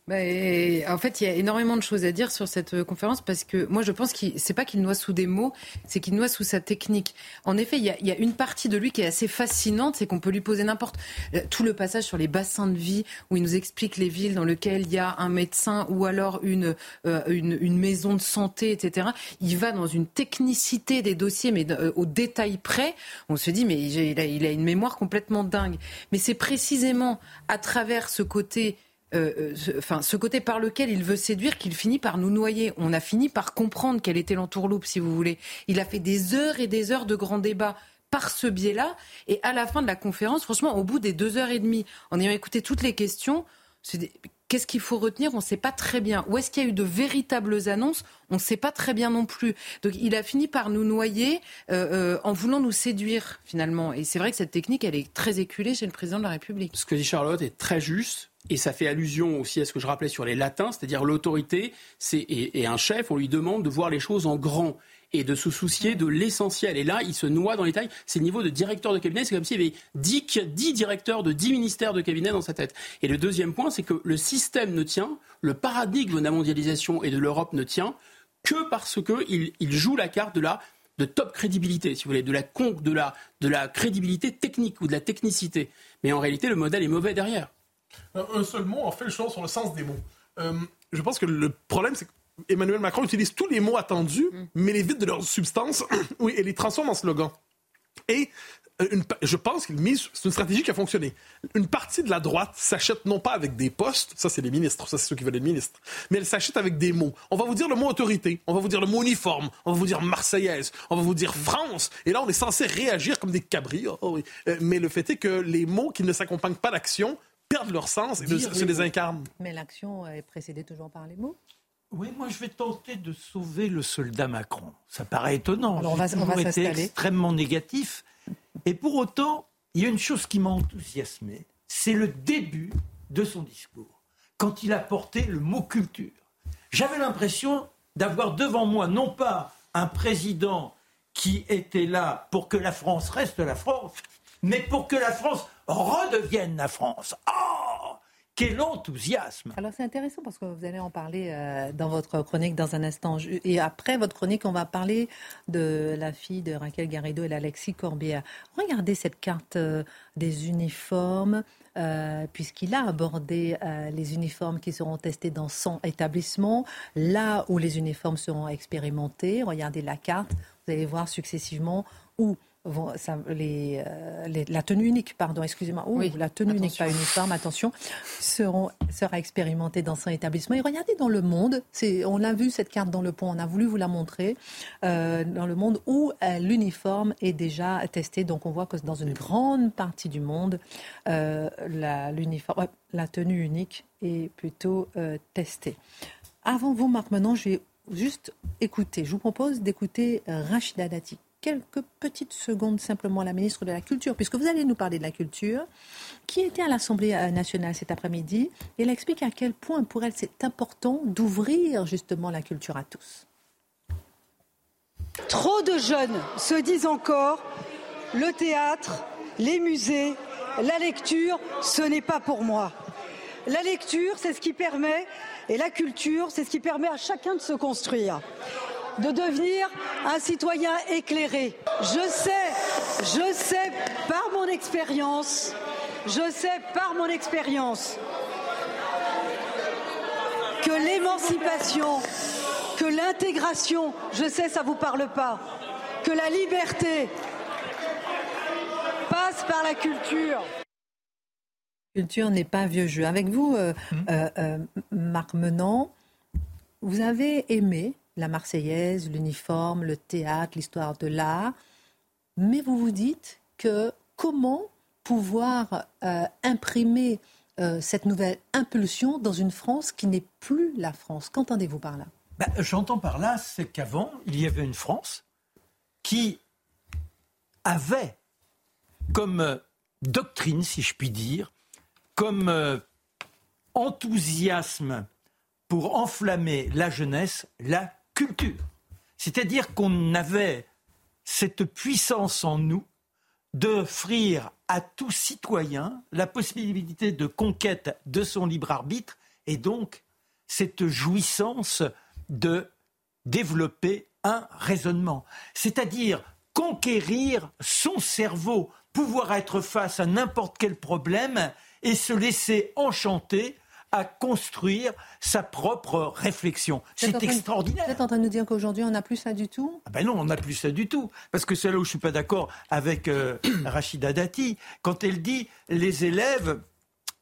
Bah, en fait, il y a énormément de choses à dire sur cette euh, conférence parce que moi, je pense que c'est pas qu'il noie sous des mots, c'est qu'il noie sous sa technique. En effet, il y, a, une partie de lui qui est assez fascinante, c'est qu'on peut lui poser n'importe euh, tout le passage sur les bassins de vie où il nous explique les villes dans lesquelles il y a un médecin ou alors une, euh, une, maison de santé, etc. Il va dans une technicité des dossiers, mais au détail près. On se dit, mais il a, une mémoire complètement dingue. Mais c'est précisément à travers ce côté euh, ce, enfin, ce côté par lequel il veut séduire qu'il finit par nous noyer. On a fini par comprendre quelle était l'entourloupe, si vous voulez. Il a fait des heures et des heures de grands débats par ce biais-là. Et à la fin de la conférence, franchement, au bout des deux heures et demie, en ayant écouté toutes les questions, Qu'est-ce qu'il faut retenir? On ne sait pas très bien. Où est-ce qu'il y a eu de véritables annonces? On ne sait pas très bien non plus. Donc il a fini par nous noyer euh, en voulant nous séduire finalement. Et c'est vrai que cette technique, elle est très éculée chez le président de la République. Ce que dit Charlotte est très juste. Et ça fait allusion aussi à ce que je rappelais sur les latins, c'est-à-dire l'autorité et, et un chef, on lui demande de voir les choses en grand et de se soucier de l'essentiel. Et là, il se noie dans les tailles. C'est le niveau de directeur de cabinet. C'est comme s'il y avait 10, 10, directeurs de 10 ministères de cabinet dans sa tête. Et le deuxième point, c'est que le système ne tient, le paradigme de la mondialisation et de l'Europe ne tient que parce qu'il il joue la carte de la de top crédibilité, si vous voulez, de la, de, la, de la crédibilité technique ou de la technicité. Mais en réalité, le modèle est mauvais derrière. Un seul mot en fait le choix sur le sens des mots. Euh, je pense que le problème, c'est qu'Emmanuel Macron utilise tous les mots attendus, mm. mais les vide de leur substance oui, et les transforme en slogan. Et euh, une, je pense qu'il mise, c'est une stratégie qui a fonctionné. Une partie de la droite s'achète non pas avec des postes, ça c'est les ministres, ça c'est ceux qui veulent être ministres, mais elle s'achète avec des mots. On va vous dire le mot autorité, on va vous dire le mot uniforme, on va vous dire marseillaise, on va vous dire France, et là on est censé réagir comme des cabris. Oh, oui. Euh, mais le fait est que les mots qui ne s'accompagnent pas d'action perdent leur sens et se les incarnent. Mais l'action est précédée toujours par les mots oui, moi je vais tenter de sauver le soldat Macron. Ça paraît étonnant. Alors on va, on va été extrêmement négatif. Et pour autant, il y a une chose qui m'a enthousiasmé, c'est le début de son discours, quand il a porté le mot culture. J'avais l'impression d'avoir devant moi non pas un président qui était là pour que la France reste la France, mais pour que la France redevienne la France. Oh quel enthousiasme Alors c'est intéressant parce que vous allez en parler euh, dans votre chronique dans un instant. Et après votre chronique, on va parler de la fille de Raquel Garrido et l'Alexis Corbière. Regardez cette carte euh, des uniformes. Euh, puisqu'il a abordé les uniformes qui seront testés dans 100 établissements, là où les uniformes seront expérimentés. Regardez la carte, vous allez voir successivement où euh, les, la tenue unique, pardon, excusez-moi, oui, la tenue unique, pas uniforme, attention, seront, sera expérimentée dans son établissement. Et regardez dans le monde, on l'a vu cette carte dans le pont, on a voulu vous la montrer, euh, dans le monde où euh, l'uniforme est déjà testé. Donc on voit que dans une grande partie du monde, la, l'uniforme, la tenue unique est plutôt testée. Avant vous, Marc, maintenant, je vais juste écouter. Je vous propose d'écouter Rachida Dati quelques petites secondes simplement à la ministre de la Culture, puisque vous allez nous parler de la culture, qui était à l'Assemblée euh, nationale cet après-midi. Elle explique à quel point pour elle c'est important d'ouvrir justement la culture à tous. Trop de jeunes se disent encore le théâtre, les musées, la lecture, ce n'est pas pour moi. La lecture, c'est ce qui permet, et la culture, c'est ce qui permet à chacun de se construire de devenir un citoyen éclairé. Je sais, je sais par mon expérience, je sais par mon expérience que l'émancipation, que l'intégration, je sais ça vous parle pas, que la liberté passe par la culture. Culture n'est pas vieux jeu. Avec vous, euh, mmh. euh, euh, Marc Menant, vous avez aimé la Marseillaise, l'uniforme, le théâtre, l'histoire de l'art. Mais vous vous dites que comment pouvoir euh, imprimer euh, cette nouvelle impulsion dans une France qui n'est plus la France? Qu'entendez-vous par là? Ben, J'entends par là, c'est qu'avant, il y avait une France qui avait comme euh, doctrine, si je puis dire, comme enthousiasme pour enflammer la jeunesse, la culture. C'est-à-dire qu'on avait cette puissance en nous d'offrir à tout citoyen la possibilité de conquête de son libre arbitre et donc cette jouissance de développer un raisonnement, c'est-à-dire conquérir son cerveau, pouvoir être face à n'importe quel problème et se laisser enchanter à construire sa propre réflexion. C'est extraordinaire. Vous êtes en train de nous dire qu'aujourd'hui, on n'a plus ça du tout? Ah Ben non, on n'a plus ça du tout. Parce que c'est là où je ne suis pas d'accord avec euh, Rachida Dati, quand elle dit les élèves,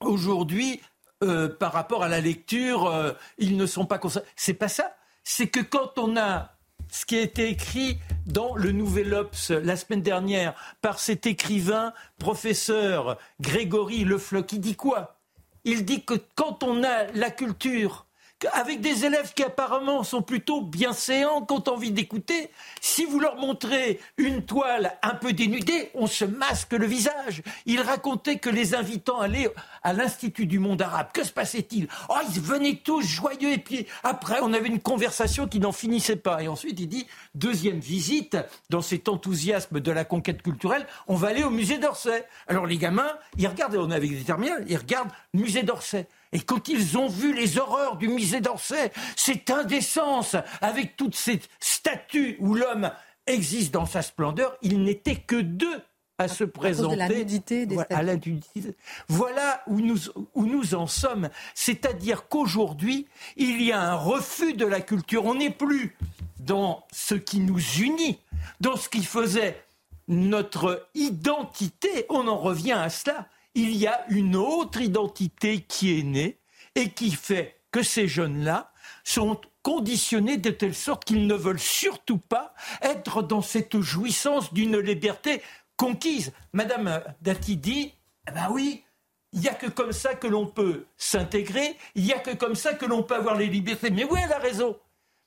aujourd'hui, euh, par rapport à la lecture, euh, ils ne sont pas concernés. C'est pas ça. C'est que quand on a ce qui a été écrit dans le Nouvel Obs la semaine dernière par cet écrivain, professeur Grégory Lefloc, il dit quoi? Il dit que quand on a la culture, avec des élèves qui apparemment sont plutôt bien séants, qui ont envie d'écouter, si vous leur montrez une toile un peu dénudée, on se masque le visage. Il racontait que les invitant à aller à l'Institut du monde arabe, que se passait-il? Oh, ils venaient tous joyeux et puis après, on avait une conversation qui n'en finissait pas. Et ensuite, il dit, deuxième visite, dans cet enthousiasme de la conquête culturelle, on va aller au musée d'Orsay. Alors les gamins, ils regardent, on avec des terminales, ils regardent musée d'Orsay. Et quand ils ont vu les horreurs du musée d'Orsay, cette indécence, avec toutes ces statues où l'homme existe dans sa splendeur, il n'était que deux à se présenter. À la nudité des voilà, à la nudité. Voilà où nous, où nous en sommes. C'est-à-dire qu'aujourd'hui, il y a un refus de la culture. On n'est plus dans ce qui nous unit, dans ce qui faisait notre identité. On en revient à cela il y a une autre identité qui est née et qui fait que ces jeunes-là sont conditionnés de telle sorte qu'ils ne veulent surtout pas être dans cette jouissance d'une liberté conquise. Madame Dati dit, eh ben oui, il n'y a que comme ça que l'on peut s'intégrer, il n'y a que comme ça que l'on peut avoir les libertés. Mais oui, elle a raison.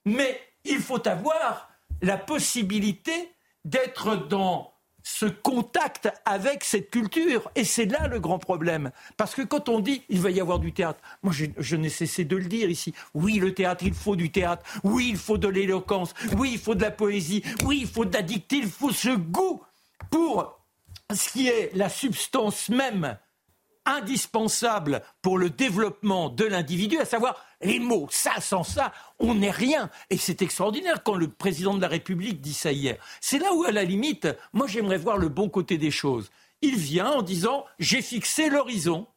Mais il faut avoir la possibilité d'être dans ce contact avec cette culture. Et c'est là le grand problème. Parce que quand on dit il va y avoir du théâtre, moi je, je n'ai cessé de le dire ici. Oui, le théâtre, il faut du théâtre. Oui, il faut de l'éloquence. Oui, il faut de la poésie. Oui, il faut de la dictée. Il faut ce goût pour ce qui est la substance même indispensable pour le développement de l'individu, à savoir les mots. Ça, sans ça, on n'est rien. Et c'est extraordinaire quand le président de la République dit ça hier. C'est là où, à la limite, moi j'aimerais voir le bon côté des choses. Il vient en disant j'ai fixé l'horizon.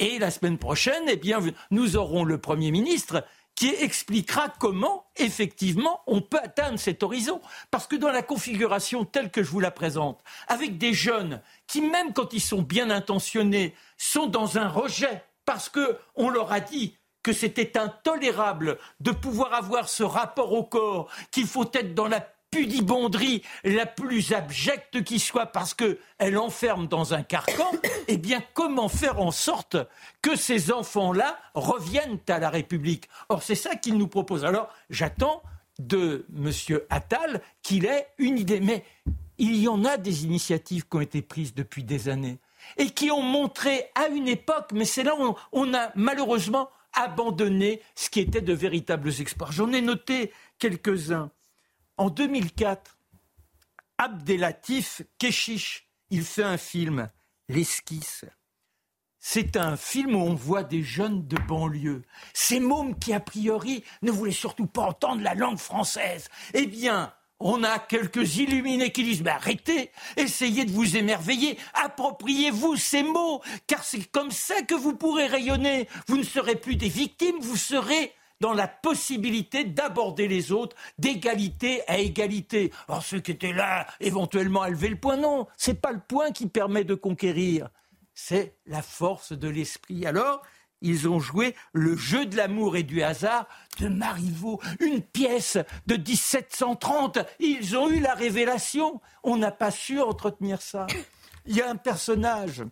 Et la semaine prochaine, eh bien, nous aurons le Premier ministre qui expliquera comment, effectivement, on peut atteindre cet horizon. Parce que dans la configuration telle que je vous la présente, avec des jeunes qui, même quand ils sont bien intentionnés, sont dans un rejet, parce qu'on leur a dit que c'était intolérable de pouvoir avoir ce rapport au corps, qu'il faut être dans la pudibonderie la plus abjecte qui soit parce qu'elle enferme dans un carcan, eh bien comment faire en sorte que ces enfants-là reviennent à la République? Or c'est ça qu'il nous propose. Alors j'attends de M. Attal qu'il ait une idée. Mais il y en a des initiatives qui ont été prises depuis des années et qui ont montré à une époque, mais c'est là où on a malheureusement abandonné ce qui était de véritables exploits. J'en ai noté quelques-uns. En 2004, Abdelatif Keshish, il fait un film, L'esquisse. C'est un film où on voit des jeunes de banlieue, ces mômes qui, a priori, ne voulaient surtout pas entendre la langue française. Eh bien, on a quelques illuminés qui disent, mais arrêtez, essayez de vous émerveiller, appropriez-vous ces mots, car c'est comme ça que vous pourrez rayonner. Vous ne serez plus des victimes, vous serez dans la possibilité d'aborder les autres d'égalité à égalité. Or, ceux qui étaient là, éventuellement, à lever le point, non, c'est pas le point qui permet de conquérir, c'est la force de l'esprit. Alors, ils ont joué le jeu de l'amour et du hasard de Marivaux, une pièce de 1730. Ils ont eu la révélation. On n'a pas su entretenir ça. Il y a un personnage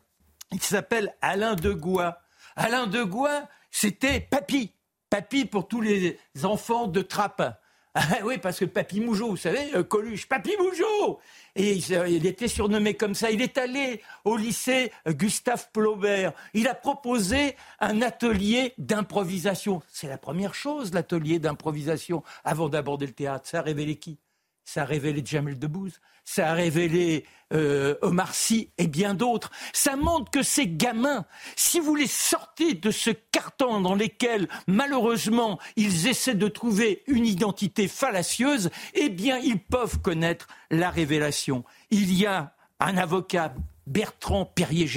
qui s'appelle Alain de Gouas Alain de Gouin, c'était papy. Papy pour tous les enfants de trappe. Ah oui, parce que Papy Mougeot, vous savez, Coluche, Papy Mougeot Et il, était surnommé comme ça. Il est allé au lycée Gustave Flaubert. Il a proposé un atelier d'improvisation. C'est la première chose, l'atelier d'improvisation, avant d'aborder le théâtre. Ça a révélé qui? Ça a révélé Jamel Debbouze ça a révélé euh, Omar Sy et bien d'autres. Ça montre que ces gamins, si vous les sortez de ce carton dans lequel, malheureusement, ils essaient de trouver une identité fallacieuse, eh bien, ils peuvent connaître la révélation. Il y a un avocat Bertrand Perrier,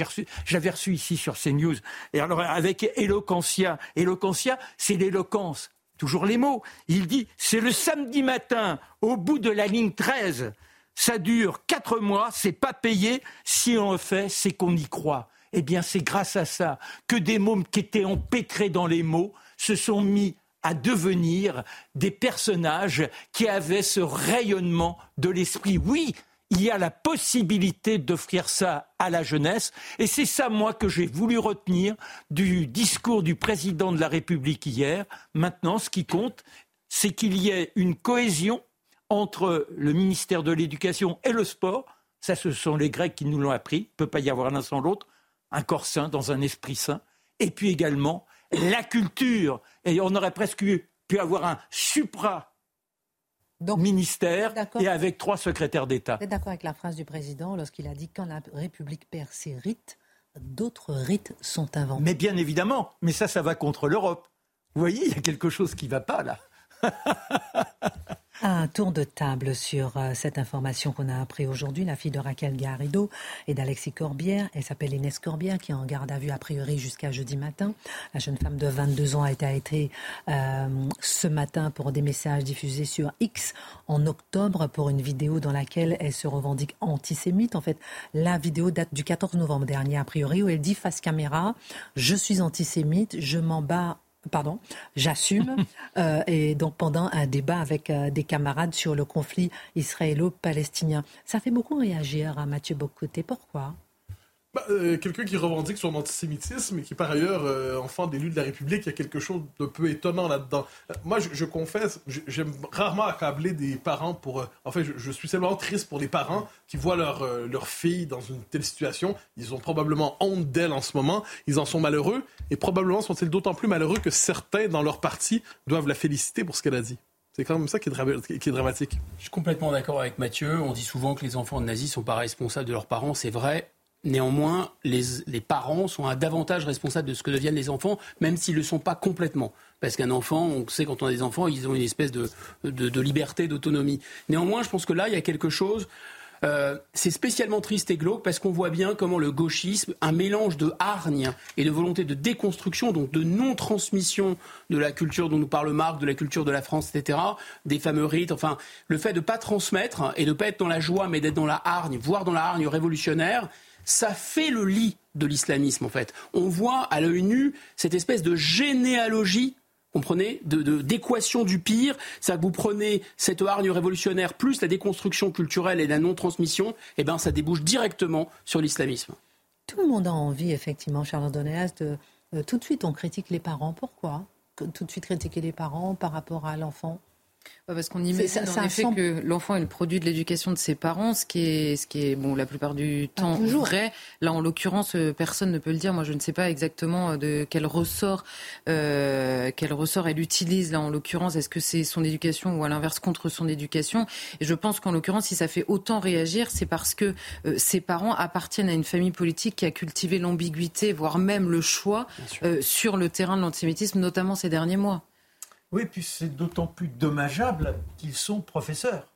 j'avais reçu ici sur CNews, et alors avec Eloquentia. Eloquentia, c'est l'éloquence, toujours les mots. Il dit, c'est le samedi matin, au bout de la ligne 13, ça dure quatre mois, c'est pas payé. Si on le fait, c'est qu'on y croit. Eh bien, c'est grâce à ça que des mômes qui étaient empêtrés dans les mots se sont mis à devenir des personnages qui avaient ce rayonnement de l'esprit. Oui, il y a la possibilité d'offrir ça à la jeunesse. Et c'est ça, moi, que j'ai voulu retenir du discours du président de la République hier. Maintenant, ce qui compte, c'est qu'il y ait une cohésion entre le ministère de l'Éducation et le sport. Ça, ce sont les Grecs qui nous l'ont appris. Il ne peut pas y avoir l'un sans l'autre. Un corps sain dans un esprit sain. Et puis également la culture. Et on aurait presque pu avoir un supra ministère et avec trois secrétaires d'État. Vous êtes d'accord avec la phrase du président lorsqu'il a dit quand la République perd ses rites, d'autres rites sont inventés. Mais bien évidemment, mais ça, ça va contre l'Europe. Vous voyez, il y a quelque chose qui ne va pas là. Un tour de table sur euh, cette information qu'on a appris aujourd'hui. La fille de Raquel Garrido et d'Alexis Corbière. Elle s'appelle Inès Corbière, qui est en garde à vue a priori jusqu'à jeudi matin. La jeune femme de 22 ans a été arrêtée euh, ce matin pour des messages diffusés sur X en octobre pour une vidéo dans laquelle elle se revendique antisémite. En fait, la vidéo date du 14 novembre dernier a priori où elle dit face caméra, je suis antisémite, je m'en bats pardon, j'assume. Euh, et donc pendant un débat avec euh, des camarades sur le conflit israélo-palestinien. Ça fait beaucoup réagir à Mathieu Bocoté. Pourquoi? Bah, euh, quelqu'un qui revendique son antisémitisme et qui par ailleurs euh, enfant d'élu de la République, il y a quelque chose de peu étonnant là-dedans. Euh, moi, je, confesse, j'aime rarement accabler des parents pour... en fait, je, suis simplement triste pour les parents qui voient leur, leur fille dans une telle situation. Ils ont probablement honte d'elle en ce moment. Ils en sont malheureux et probablement sont-ils d'autant plus malheureux que certains dans leur parti doivent la féliciter pour ce qu'elle a dit. C'est quand même ça qui est, qui est, dramatique. Je suis complètement d'accord avec Mathieu. On dit souvent que les enfants de nazis sont pas responsables de leurs parents. C'est vrai. Néanmoins, les, parents sont davantage responsables de ce que deviennent les enfants, même s'ils ne le sont pas complètement. Parce qu'un enfant, on sait quand on a des enfants, ils ont une espèce de, liberté, d'autonomie. Néanmoins, je pense que là, il y a quelque chose. Euh, c'est spécialement triste et glauque parce qu'on voit bien comment le gauchisme, un mélange de hargne et de volonté de déconstruction, donc de non-transmission de la culture dont nous parle Marc, de la culture de la France, etc., des fameux rites, enfin, le fait de ne pas transmettre et de ne pas être dans la joie, mais d'être dans la hargne, voire dans la hargne révolutionnaire, ça fait le lit de l'islamisme en fait. On voit à l'œil nu cette espèce de généalogie comprenez, d'équation du pire. Ça, vous prenez cette hargne révolutionnaire plus la déconstruction culturelle et la non-transmission, eh ben, ça débouche directement sur l'islamisme. Tout le monde a envie, effectivement, Charles Donéas, de euh, tout de suite on critique les parents. Pourquoi? Tout de suite critiquer les parents par rapport à l'enfant? Parce qu'on imagine en effet que l'enfant est le produit de l'éducation de ses parents, ce qui est, ce qui est bon, la plupart du temps vrai. Là, en l'occurrence, euh, personne ne peut le dire. Moi, je ne sais pas exactement euh, de quel ressort, euh, quel ressort elle utilise. Là, en l'occurrence, est-ce que c'est son éducation ou à l'inverse contre son éducation? Et je pense qu'en l'occurrence, si ça fait autant réagir, c'est parce que euh, ses parents appartiennent à une famille politique qui a cultivé l'ambiguïté, voire même le choix sur le terrain de l'antisémitisme, notamment ces derniers mois. Oui, puis c'est d'autant plus dommageable qu'ils sont professeurs.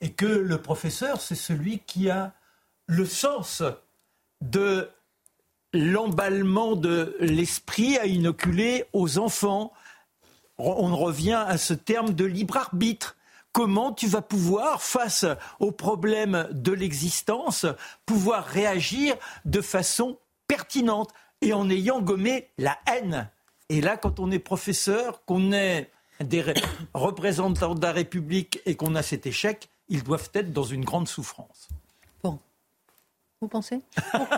Et que le professeur, c'est celui qui a le sens de l'emballement de l'esprit à inoculer aux enfants. On revient à ce terme de libre arbitre. Comment tu vas pouvoir, face aux problèmes de l'existence, pouvoir réagir de façon pertinente et en ayant gommé la haine? Et là, quand on est professeur, qu'on est des représentants de la République et qu'on a cet échec, ils doivent être dans une grande souffrance. Bon. vous pensez?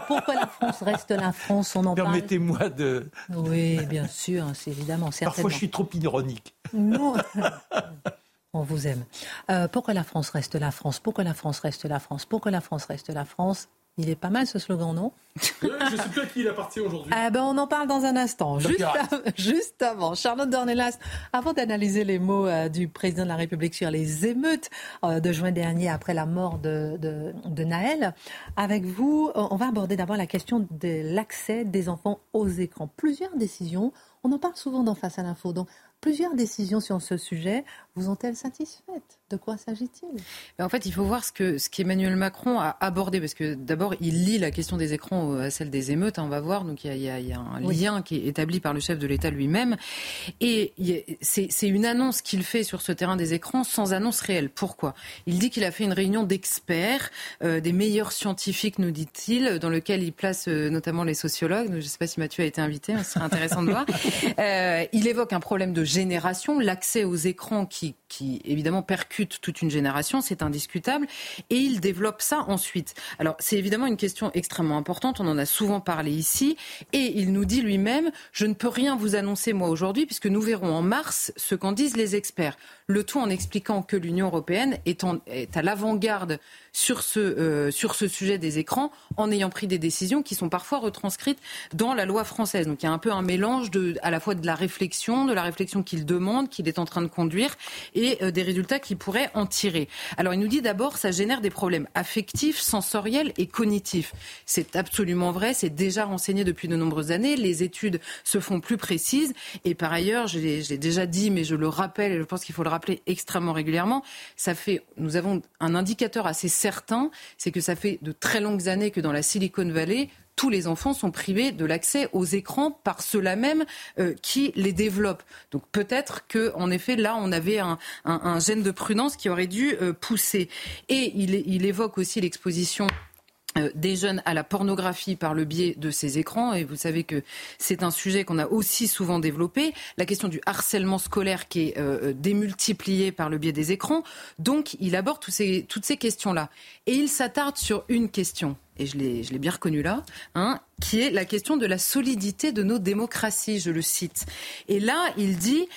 Pourquoi la France reste la France On en parle? Permettez-moi de. Oui, bien sûr, c'est évidemment. Parfois, je suis trop ironique. Non. On vous aime. Euh, pourquoi la France reste la France? Pourquoi la France reste la France? Pourquoi la France reste la France? Il est pas mal ce slogan, non Je ne sais plus à qui il appartient aujourd'hui. Ah ben on en parle dans un instant. Juste, avant, Charlotte Dornelas, avant d'analyser les mots euh, du président de la République sur les émeutes euh, de juin dernier après la mort de, de, de Naël, avec vous, on va aborder d'abord la question de l'accès des enfants aux écrans. Plusieurs décisions, on en parle souvent dans Face à l'info. Donc Plusieurs décisions sur ce sujet vous ont-elles satisfaites? De quoi s'agit-il? En fait, il faut voir ce que ce qu'Emmanuel Macron a abordé, parce que d'abord, il lie la question des écrans à celle des émeutes, hein, on va voir. Donc il y a, un lien qui est établi par le chef de l'État lui-même. Et c'est une annonce qu'il fait sur ce terrain des écrans sans annonce réelle. Pourquoi? Il dit qu'il a fait une réunion d'experts, euh, des meilleurs scientifiques, nous dit-il, dans lequel il place euh, notamment les sociologues. Je ne sais pas si Mathieu a été invité, mais ce serait intéressant de voir. Euh, il évoque un problème de génération, l'accès aux écrans qui, qui évidemment percute toute une génération, c'est indiscutable, et il développe ça ensuite. Alors c'est évidemment une question extrêmement importante, on en a souvent parlé ici, et il nous dit lui-même, je ne peux rien vous annoncer moi aujourd'hui, puisque nous verrons en mars ce qu'en disent les experts. Le tout en expliquant que l'Union européenne est, à l'avant-garde sur ce, euh, sur ce sujet des écrans en ayant pris des décisions qui sont parfois retranscrites dans la loi française. Donc il y a un peu un mélange à la fois de la réflexion, de la réflexion qu'il demande, qu'il est en train de conduire, et euh, des résultats qu'il pourrait en tirer. Alors il nous dit d'abord, ça génère des problèmes affectifs, sensoriels et cognitifs. C'est absolument vrai, c'est déjà renseigné depuis de nombreuses années, les études se font plus précises, et par ailleurs, j'ai déjà dit, mais je le rappelle, et je pense qu'il faut le rappeler extrêmement régulièrement, ça fait, nous avons un indicateur assez certain, c'est que ça fait de très longues années que dans la Silicon Valley, tous les enfants sont privés de l'accès aux écrans par ceux-là même euh, qui les développent. Donc peut-être que, en effet, là, on avait un, gène de prudence qui aurait dû euh, pousser. Et il, évoque aussi l'exposition des jeunes à la pornographie par le biais de ces écrans. Et vous savez que c'est un sujet qu'on a aussi souvent développé. La question du harcèlement scolaire qui est euh, euh, démultiplié par le biais des écrans. Donc, il aborde ces, toutes ces questions-là. Et il s'attarde sur une question, et je l'ai bien reconnu là, hein, qui est la question de la solidité de nos démocraties, je le cite. Et là, il dit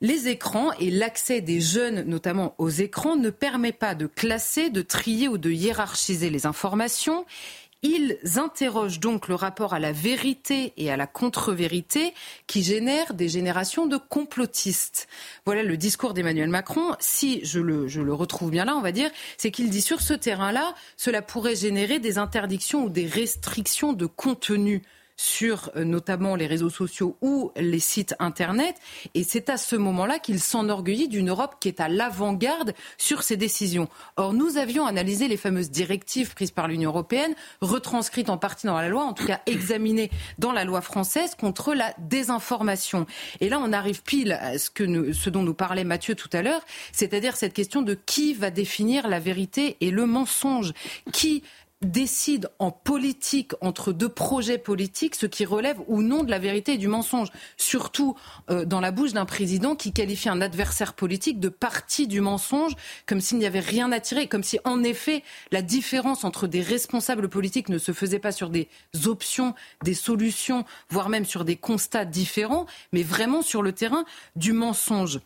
les écrans et l'accès des jeunes, notamment aux écrans, ne permet pas de classer, de trier ou de hiérarchiser les informations. Ils interrogent donc le rapport à la vérité et à la contre-vérité qui génère des générations de complotistes. Voilà le discours d'Emmanuel Macron. Si je le, je le retrouve bien là, on va dire, c'est qu'il dit sur ce terrain-là, cela pourrait générer des interdictions ou des restrictions de contenu sur euh, notamment les réseaux sociaux ou les sites Internet. Et c'est à ce moment-là qu'il s'enorgueillit d'une Europe qui est à l'avant-garde sur ces décisions. Or, nous avions analysé les fameuses directives prises par l'Union européenne, retranscrites en partie dans la loi, en tout cas examinées dans la loi française contre la désinformation. Et là, on arrive pile à ce, que ce dont nous parlait Mathieu tout à l'heure, c'est-à-dire cette question de qui va définir la vérité et le mensonge. Qui décide en politique entre deux projets politiques ce qui relève ou non de la vérité et du mensonge. Surtout euh, dans la bouche d'un président qui qualifie un adversaire politique de parti du mensonge, comme s'il n'y avait rien à tirer, comme si en effet la différence entre des responsables politiques ne se faisait pas sur des options, des solutions, voire même sur des constats différents, mais vraiment sur le terrain du mensonge.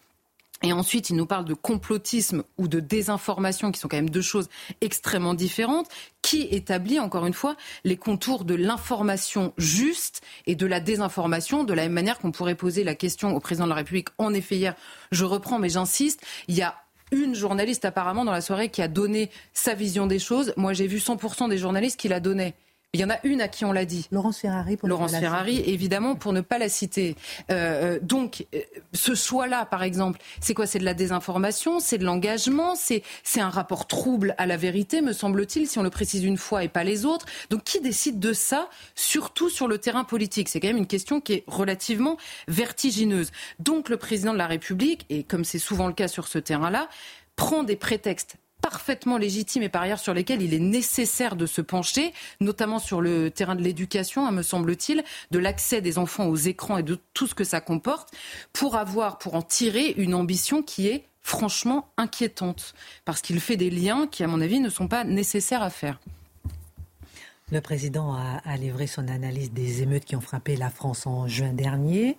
Et ensuite, il nous parle de complotisme ou de désinformation, qui sont quand même deux choses extrêmement différentes, qui établit, encore une fois, les contours de l'information juste et de la désinformation, de la même manière qu'on pourrait poser la question au président de la République. En effet, hier, je reprends, mais j'insiste, il y a une journaliste apparemment dans la soirée qui a donné sa vision des choses. Moi, j'ai vu 100% des journalistes qui la donnaient. Il y en a une à qui on l'a dit. Laurence Ferrari, pour Laurence Ferrari, évidemment, pour ne pas la citer. Euh, euh donc, euh, ce choix-là, par exemple, c'est quoi? C'est de la désinformation, c'est de l'engagement, c'est un rapport trouble à la vérité, me semble-t-il, si on le précise une fois et pas les autres. Donc, qui décide de ça, surtout sur le terrain politique? C'est quand même une question qui est relativement vertigineuse. Donc, le président de la République, et comme c'est souvent le cas sur ce terrain-là, prend des prétextes parfaitement légitimes et par ailleurs sur lesquels il est nécessaire de se pencher, notamment sur le terrain de l'éducation, hein, me semble-t-il, de l'accès des enfants aux écrans et de tout ce que ça comporte, pour avoir, pour en tirer une ambition qui est franchement inquiétante, parce qu'il fait des liens qui, à mon avis, ne sont pas nécessaires à faire. Le président a, a, livré son analyse des émeutes qui ont frappé la France en juin dernier.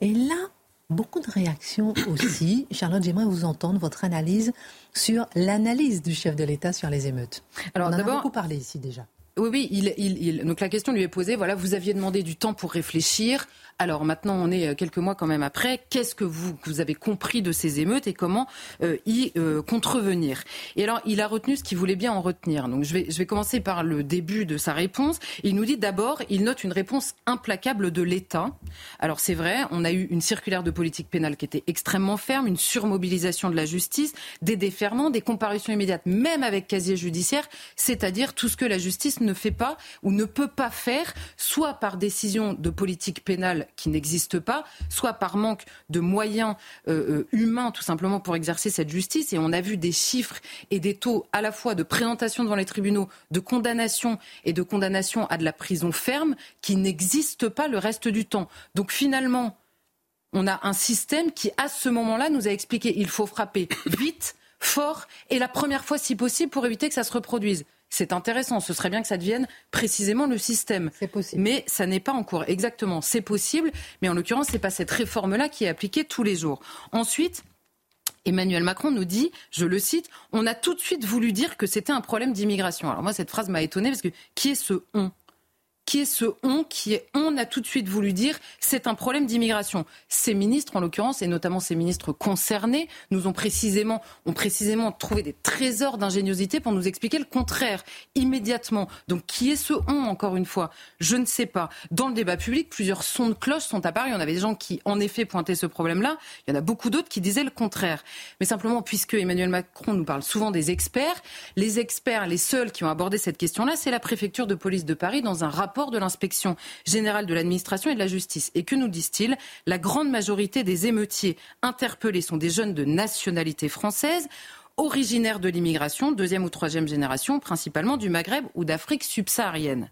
Et là, beaucoup de réactions aussi. Charlotte, j'aimerais vous entendre votre analyse sur l'analyse du chef de l'État sur les émeutes. Alors, On en a beaucoup parlé ici déjà. Oui, oui. Il, il, il, donc la question lui est posée. Voilà, vous aviez demandé du temps pour réfléchir. Alors maintenant, on est euh, quelques mois quand même après. Qu'est-ce que vous, vous avez compris de ces émeutes et comment euh, y euh, contrevenir? Et alors, il a retenu ce qu'il voulait bien en retenir. Donc je vais, je vais commencer par le début de sa réponse. Il nous dit d'abord, il note une réponse implacable de l'État. Alors c'est vrai, on a eu une circulaire de politique pénale qui était extrêmement ferme, une surmobilisation de la justice, des déferments, des comparutions immédiates, même avec casier judiciaire, c'est-à-dire tout ce que la justice ne fait pas ou ne peut pas faire, soit par décision de politique pénale qui n'existe pas, soit par manque de moyens euh, euh, humains tout simplement pour exercer cette justice. Et on a vu des chiffres et des taux à la fois de présentation devant les tribunaux, de condamnation et de condamnation à de la prison ferme qui n'existent pas le reste du temps. Donc finalement, on a un système qui, à ce moment-là, nous a expliqué qu'il faut frapper vite, fort et la première fois si possible pour éviter que ça se reproduise c'est intéressant. Ce serait bien que ça devienne précisément le système. C'est possible. Mais ça n'est pas en cours. Exactement, c'est possible. Mais en l'occurrence, c'est pas cette réforme-là qui est appliquée tous les jours. Ensuite, Emmanuel Macron nous dit, je le cite, on a tout de suite voulu dire que c'était un problème d'immigration. Alors moi, cette phrase m'a étonné parce que qui est ce on? Qui est ce on qui est on a tout de suite voulu dire c'est un problème d'immigration. Ces ministres en l'occurrence et notamment ces ministres concernés nous ont précisément ont précisément trouvé des trésors d'ingéniosité pour nous expliquer le contraire immédiatement. Donc qui est ce on encore une fois? Je ne sais pas. Dans le débat public, plusieurs sons de cloche sont apparus. On avait des gens qui en effet pointaient ce problème-là. Il y en a beaucoup d'autres qui disaient le contraire. Mais simplement puisque Emmanuel Macron nous parle souvent des experts, les experts, les seuls qui ont abordé cette question-là, c'est la préfecture de police de Paris dans un rapport rapport de l'inspection générale de l'administration et de la justice. Et que nous disent-ils? La grande majorité des émeutiers interpellés sont des jeunes de nationalité française originaires de l'immigration, deuxième ou troisième génération, principalement du Maghreb ou d'Afrique subsaharienne.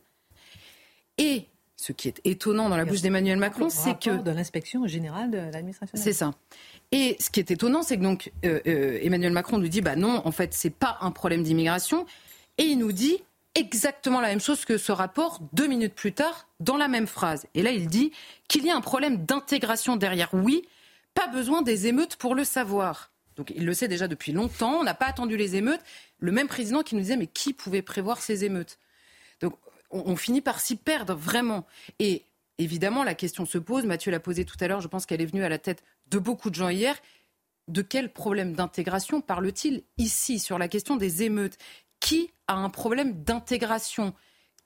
Et ce qui est étonnant dans la bouche d'Emmanuel Macron, c'est que de l'inspection générale de l'administration. C'est ça. Et ce qui est étonnant, c'est que donc euh, euh, Emmanuel Macron nous dit bah non, en fait, c'est pas un problème d'immigration, et il nous dit exactement la même chose que ce rapport deux minutes plus tard dans la même phrase. Et là, il dit qu'il y a un problème d'intégration derrière. Oui, pas besoin des émeutes pour le savoir. Donc il le sait déjà depuis longtemps, on n'a pas attendu les émeutes. Le même président qui nous disait mais qui pouvait prévoir ces émeutes? Donc on, finit par s'y perdre vraiment. Et évidemment, la question se pose, Mathieu l'a posée tout à l'heure, je pense qu'elle est venue à la tête de beaucoup de gens hier. De quel problème d'intégration parle-t-il ici sur la question des émeutes? Qui a un problème d'intégration?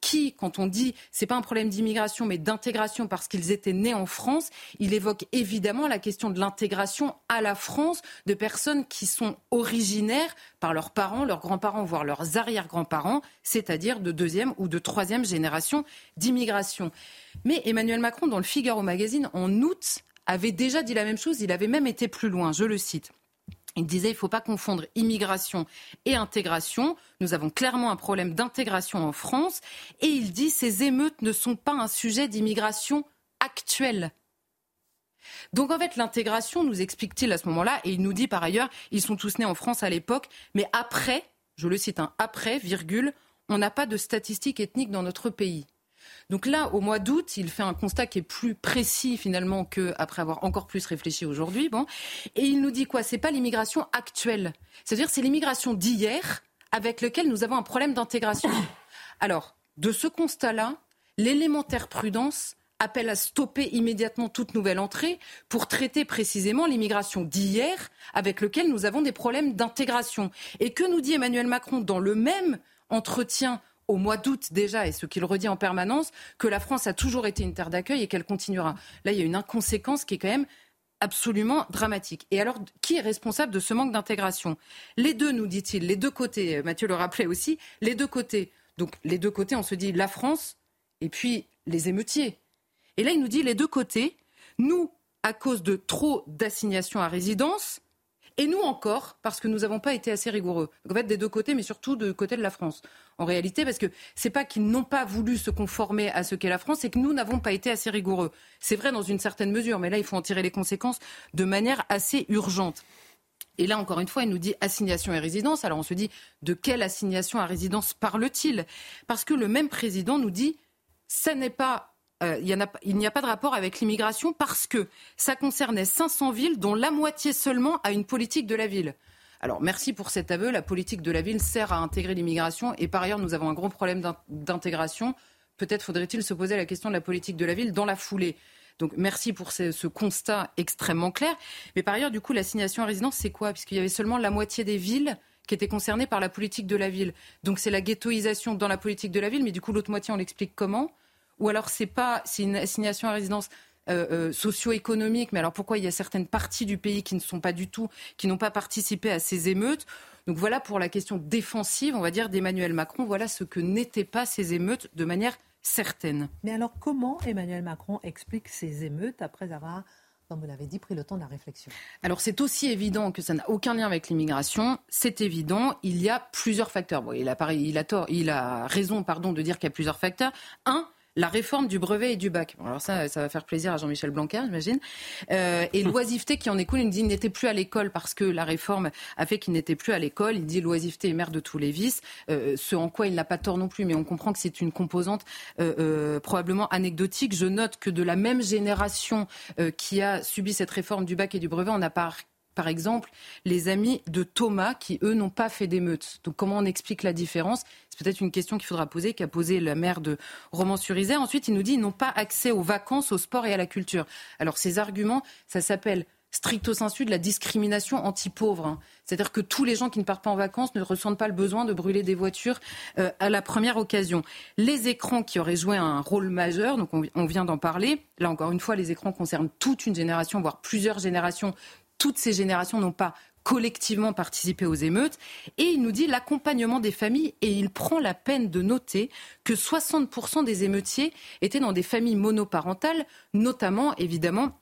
Qui, quand on dit c'est pas un problème d'immigration mais d'intégration parce qu'ils étaient nés en France, il évoque évidemment la question de l'intégration à la France de personnes qui sont originaires par leurs parents, leurs grands-parents, voire leurs arrière-grands-parents, c'est-à-dire de deuxième ou de troisième génération d'immigration. Mais Emmanuel Macron, dans le Figaro Magazine, en août, avait déjà dit la même chose, il avait même été plus loin, je le cite. Il disait il ne faut pas confondre immigration et intégration. Nous avons clairement un problème d'intégration en France. Et il dit ces émeutes ne sont pas un sujet d'immigration actuelle. Donc en fait, l'intégration, nous explique-t-il à ce moment-là, et il nous dit par ailleurs, ils sont tous nés en France à l'époque, mais après, je le cite, un après, virgule, on n'a pas de statistiques ethniques dans notre pays. Donc là, au mois d'août, il fait un constat qui est plus précis finalement qu'après avoir encore plus réfléchi aujourd'hui. Bon, et il nous dit quoi? C'est pas l'immigration actuelle, c'est-à-dire c'est l'immigration d'hier avec lequel nous avons un problème d'intégration. Alors, de ce constat-là, l'élémentaire prudence appelle à stopper immédiatement toute nouvelle entrée pour traiter précisément l'immigration d'hier avec lequel nous avons des problèmes d'intégration. Et que nous dit Emmanuel Macron dans le même entretien au mois d'août déjà, et ce qu'il redit en permanence, que la France a toujours été une terre d'accueil et qu'elle continuera. Là, il y a une inconséquence qui est quand même absolument dramatique. Et alors, qui est responsable de ce manque d'intégration? Les deux, nous dit-il, les deux côtés, Mathieu le rappelait aussi, les deux côtés. Donc, les deux côtés, on se dit la France et puis les émeutiers. Et là, il nous dit les deux côtés, nous, à cause de trop d'assignations à résidence, et nous encore, parce que nous n'avons pas été assez rigoureux. En fait, des deux côtés, mais surtout du côté de la France. En réalité, parce que c'est pas qu'ils n'ont pas voulu se conformer à ce qu'est la France, c'est que nous n'avons pas été assez rigoureux. C'est vrai dans une certaine mesure, mais là, il faut en tirer les conséquences de manière assez urgente. Et là, encore une fois, il nous dit assignation et résidence. Alors on se dit, de quelle assignation à résidence parle-t-il? Parce que le même président nous dit, ça n'est pas euh, il n'y a, pas de rapport avec l'immigration parce que ça concernait 500 villes dont la moitié seulement a une politique de la ville. Alors merci pour cet aveu, la politique de la ville sert à intégrer l'immigration et par ailleurs nous avons un gros problème d'intégration. Peut-être faudrait-il se poser la question de la politique de la ville dans la foulée. Donc merci pour ce, constat extrêmement clair. Mais par ailleurs, du coup, l'assignation à résidence, c'est quoi? Puisqu'il y avait seulement la moitié des villes qui étaient concernées par la politique de la ville. Donc c'est la ghettoisation dans la politique de la ville, mais du coup l'autre moitié, on l'explique comment? Ou alors c'est pas, c'est une assignation à résidence euh, euh, socio-économique, mais alors pourquoi il y a certaines parties du pays qui ne sont pas du tout, qui n'ont pas participé à ces émeutes? Donc voilà pour la question défensive, on va dire, d'Emmanuel Macron. Voilà ce que n'étaient pas ces émeutes de manière certaine. Mais alors comment Emmanuel Macron explique ces émeutes après avoir comme vous l'avez dit, pris le temps de la réflexion? Alors c'est aussi évident que ça n'a aucun lien avec l'immigration. C'est évident, il y a plusieurs facteurs. Bon, il a, il a, tort, il a raison pardon, de dire qu'il y a plusieurs facteurs. Un, la réforme du brevet et du bac. alors ça, ça va faire plaisir à Jean-Michel Blanquer, j'imagine. Euh, et l'oisiveté qui en écoule, il dit qu'il n'était plus à l'école parce que la réforme a fait qu'il n'était plus à l'école. Il dit l'oisiveté est mère de tous les vices, euh, ce en quoi il n'a pas tort non plus, mais on comprend que c'est une composante euh, probablement anecdotique. Je note que de la même génération qui a subi cette réforme du bac et du brevet, on n'a pas par exemple, les amis de Thomas qui, eux, n'ont pas fait d'émeute. Donc comment on explique la différence? C'est peut-être une question qu'il faudra poser, qu'a posé la maire de Romans-sur-Isère. Ensuite, il nous dit qu'ils n'ont pas accès aux vacances, au sport et à la culture. Alors ces arguments, ça s'appelle stricto sensu de la discrimination anti-pauvre. Hein. C'est-à-dire que tous les gens qui ne partent pas en vacances ne ressentent pas le besoin de brûler des voitures euh, à la première occasion. Les écrans qui auraient joué un rôle majeur, donc on vient d'en parler, là encore une fois, les écrans concernent toute une génération, voire plusieurs générations toutes ces générations n'ont pas collectivement participé aux émeutes. Et il nous dit l'accompagnement des familles et il prend la peine de noter que 60% des émeutiers étaient dans des familles monoparentales, notamment évidemment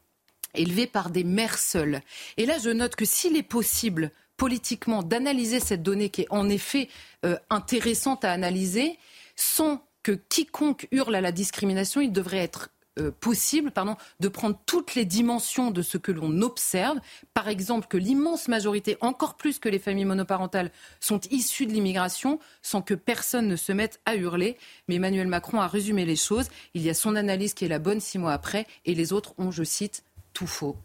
élevées par des mères seules. Et là, je note que s'il est possible politiquement d'analyser cette donnée qui est en effet euh, intéressante à analyser, sans que quiconque hurle à la discrimination, il devrait être euh, possible pardon, de prendre toutes les dimensions de ce que l'on observe. Par exemple, que l'immense majorité, encore plus que les familles monoparentales, sont issues de l'immigration sans que personne ne se mette à hurler. Mais Emmanuel Macron a résumé les choses. Il y a son analyse qui est la bonne six mois après et les autres ont, je cite, tout faux.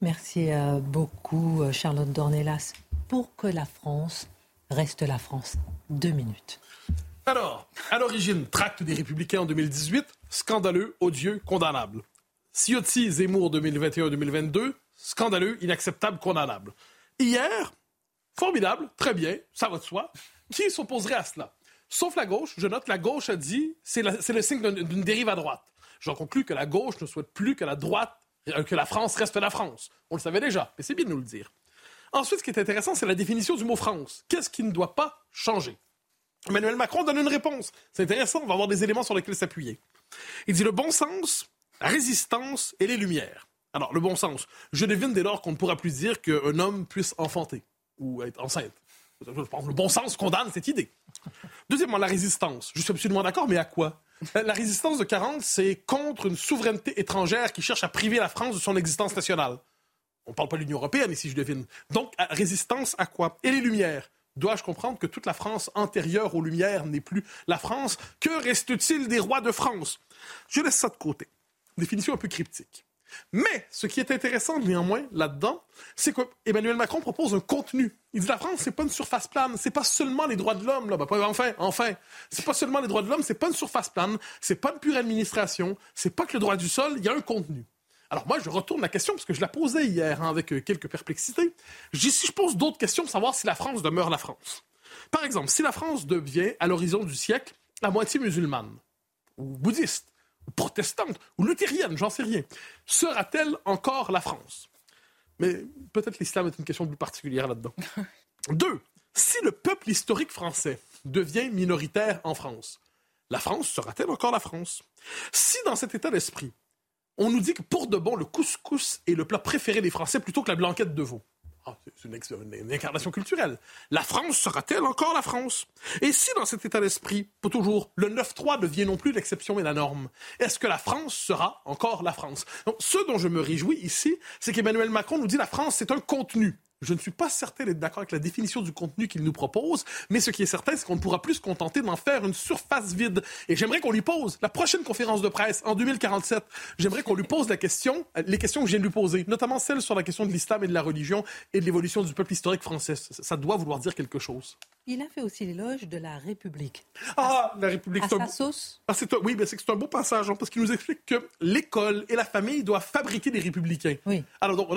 Merci euh, beaucoup, euh, Charlotte Dornelas. Pour que la France reste la France. Deux minutes. Alors, à l'origine, tract des Républicains en 2018, scandaleux, odieux, condamnable. Ciotti, Zemmour 2021-2022, scandaleux, inacceptable, condamnable. Hier, formidable, très bien, ça va de soi. Qui s'opposerait à cela? Sauf la gauche, je note, la gauche a dit c'est le signe d'une dérive à droite. J'en conclus que la gauche ne souhaite plus que la droite, euh, que la France reste la France. On le savait déjà, mais c'est bien de nous le dire. Ensuite, ce qui est intéressant, c'est la définition du mot France. Qu'est-ce qui ne doit pas changer? Emmanuel Macron donne une réponse. C'est intéressant, on va avoir des éléments sur lesquels s'appuyer. Il dit le bon sens, la résistance et les lumières. Alors, le bon sens, je devine dès lors qu'on ne pourra plus dire qu'un homme puisse enfanter ou être enceinte. Je pense le bon sens condamne cette idée. Deuxièmement, la résistance. Je suis absolument d'accord, mais à quoi? La résistance de 40, c'est contre une souveraineté étrangère qui cherche à priver la France de son existence nationale. On ne parle pas de l'Union européenne ici, je devine. Donc, résistance à quoi? Et les Lumières. Dois-je comprendre que toute la France antérieure aux Lumières n'est plus la France? Que reste-t-il des rois de France? Je laisse ça de côté. Définition un peu cryptique. Mais ce qui est intéressant néanmoins là-dedans, c'est qu'Emmanuel Macron propose un contenu. Il dit la France, c'est pas une surface plane, c'est pas seulement les droits de l'homme là. Ben, enfin, enfin, c'est pas seulement les droits de l'homme, c'est pas une surface plane, c'est pas une pure administration, c'est pas que le droit du sol, il y a un contenu. Alors moi, je retourne la question parce que je la posais hier hein, avec euh, quelques perplexités. Je si je pose d'autres questions, savoir si la France demeure la France. Par exemple, si la France devient, à l'horizon du siècle, la moitié musulmane, ou bouddhiste, ou protestante, ou luthérienne, j'en sais rien, sera-t-elle encore la France? Mais peut-être l'islam est une question plus particulière là-dedans. Deux, si le peuple historique français devient minoritaire en France, la France sera-t-elle encore la France? Si dans cet état d'esprit, on nous dit que pour de bon, le couscous est le plat préféré des Français plutôt que la blanquette de veau. Ah, c'est une, incarnation culturelle. La France sera-t-elle encore la France? Et si dans cet état d'esprit, pour toujours, le 9-3 devient non plus l'exception et la norme, est-ce que la France sera encore la France? Ce dont je me réjouis ici, c'est qu'Emmanuel Macron nous dit la France, c'est un contenu. Je ne suis pas certain d'être d'accord avec la définition du contenu qu'il nous propose, mais ce qui est certain, c'est qu'on ne pourra plus se contenter d'en faire une surface vide. Et j'aimerais qu'on lui pose, la prochaine conférence de presse, en 2047, j'aimerais qu'on lui pose la question, les questions que je viens de lui poser, notamment celles sur la question de l'islam et de la religion et de l'évolution du peuple historique français. Ça doit vouloir dire quelque chose. Il a fait aussi l'éloge de la République. Ah, la République. À sa sauce. Ah, c'est un... Oui, c'est un beau passage, hein, parce qu'il nous explique que l'école et la famille doivent fabriquer des républicains. Oui. Alors, donc,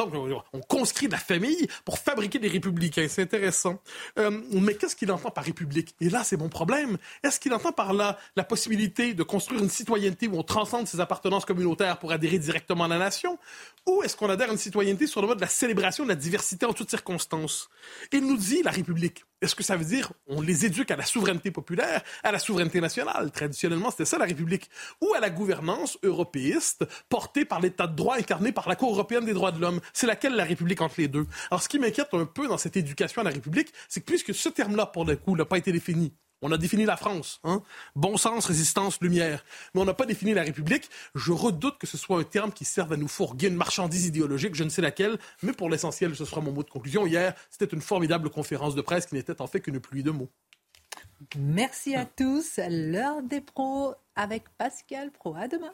on conscrit la famille fabriquer des républicains. C'est intéressant. Euh, mais qu'est-ce qu'il entend par république? Et là, c'est mon problème. Est-ce qu'il entend par là la possibilité de construire une citoyenneté où on transcende ses appartenances communautaires pour adhérer directement à la nation? Ou est-ce qu'on adhère à une citoyenneté sur le mode de la célébration de la diversité en toutes circonstances? Il nous dit la République. Est-ce que ça veut dire on les éduque à la souveraineté populaire, à la souveraineté nationale Traditionnellement, c'était ça la République. Ou à la gouvernance européiste portée par l'État de droit incarné par la Cour européenne des droits de l'homme. C'est laquelle la République entre les deux? Alors, ce qui m'inquiète un peu dans cette éducation à la République, c'est que puisque ce terme-là, pour le coup, n'a pas été défini, on a défini la France, hein? bon sens, résistance, lumière, mais on n'a pas défini la République. Je redoute que ce soit un terme qui serve à nous fourguer une marchandise idéologique, je ne sais laquelle, mais pour l'essentiel, ce sera mon mot de conclusion. Hier, c'était une formidable conférence de presse qui n'était en fait qu'une pluie de mots. Merci à tous. L'heure des pros avec Pascal Pro. À demain.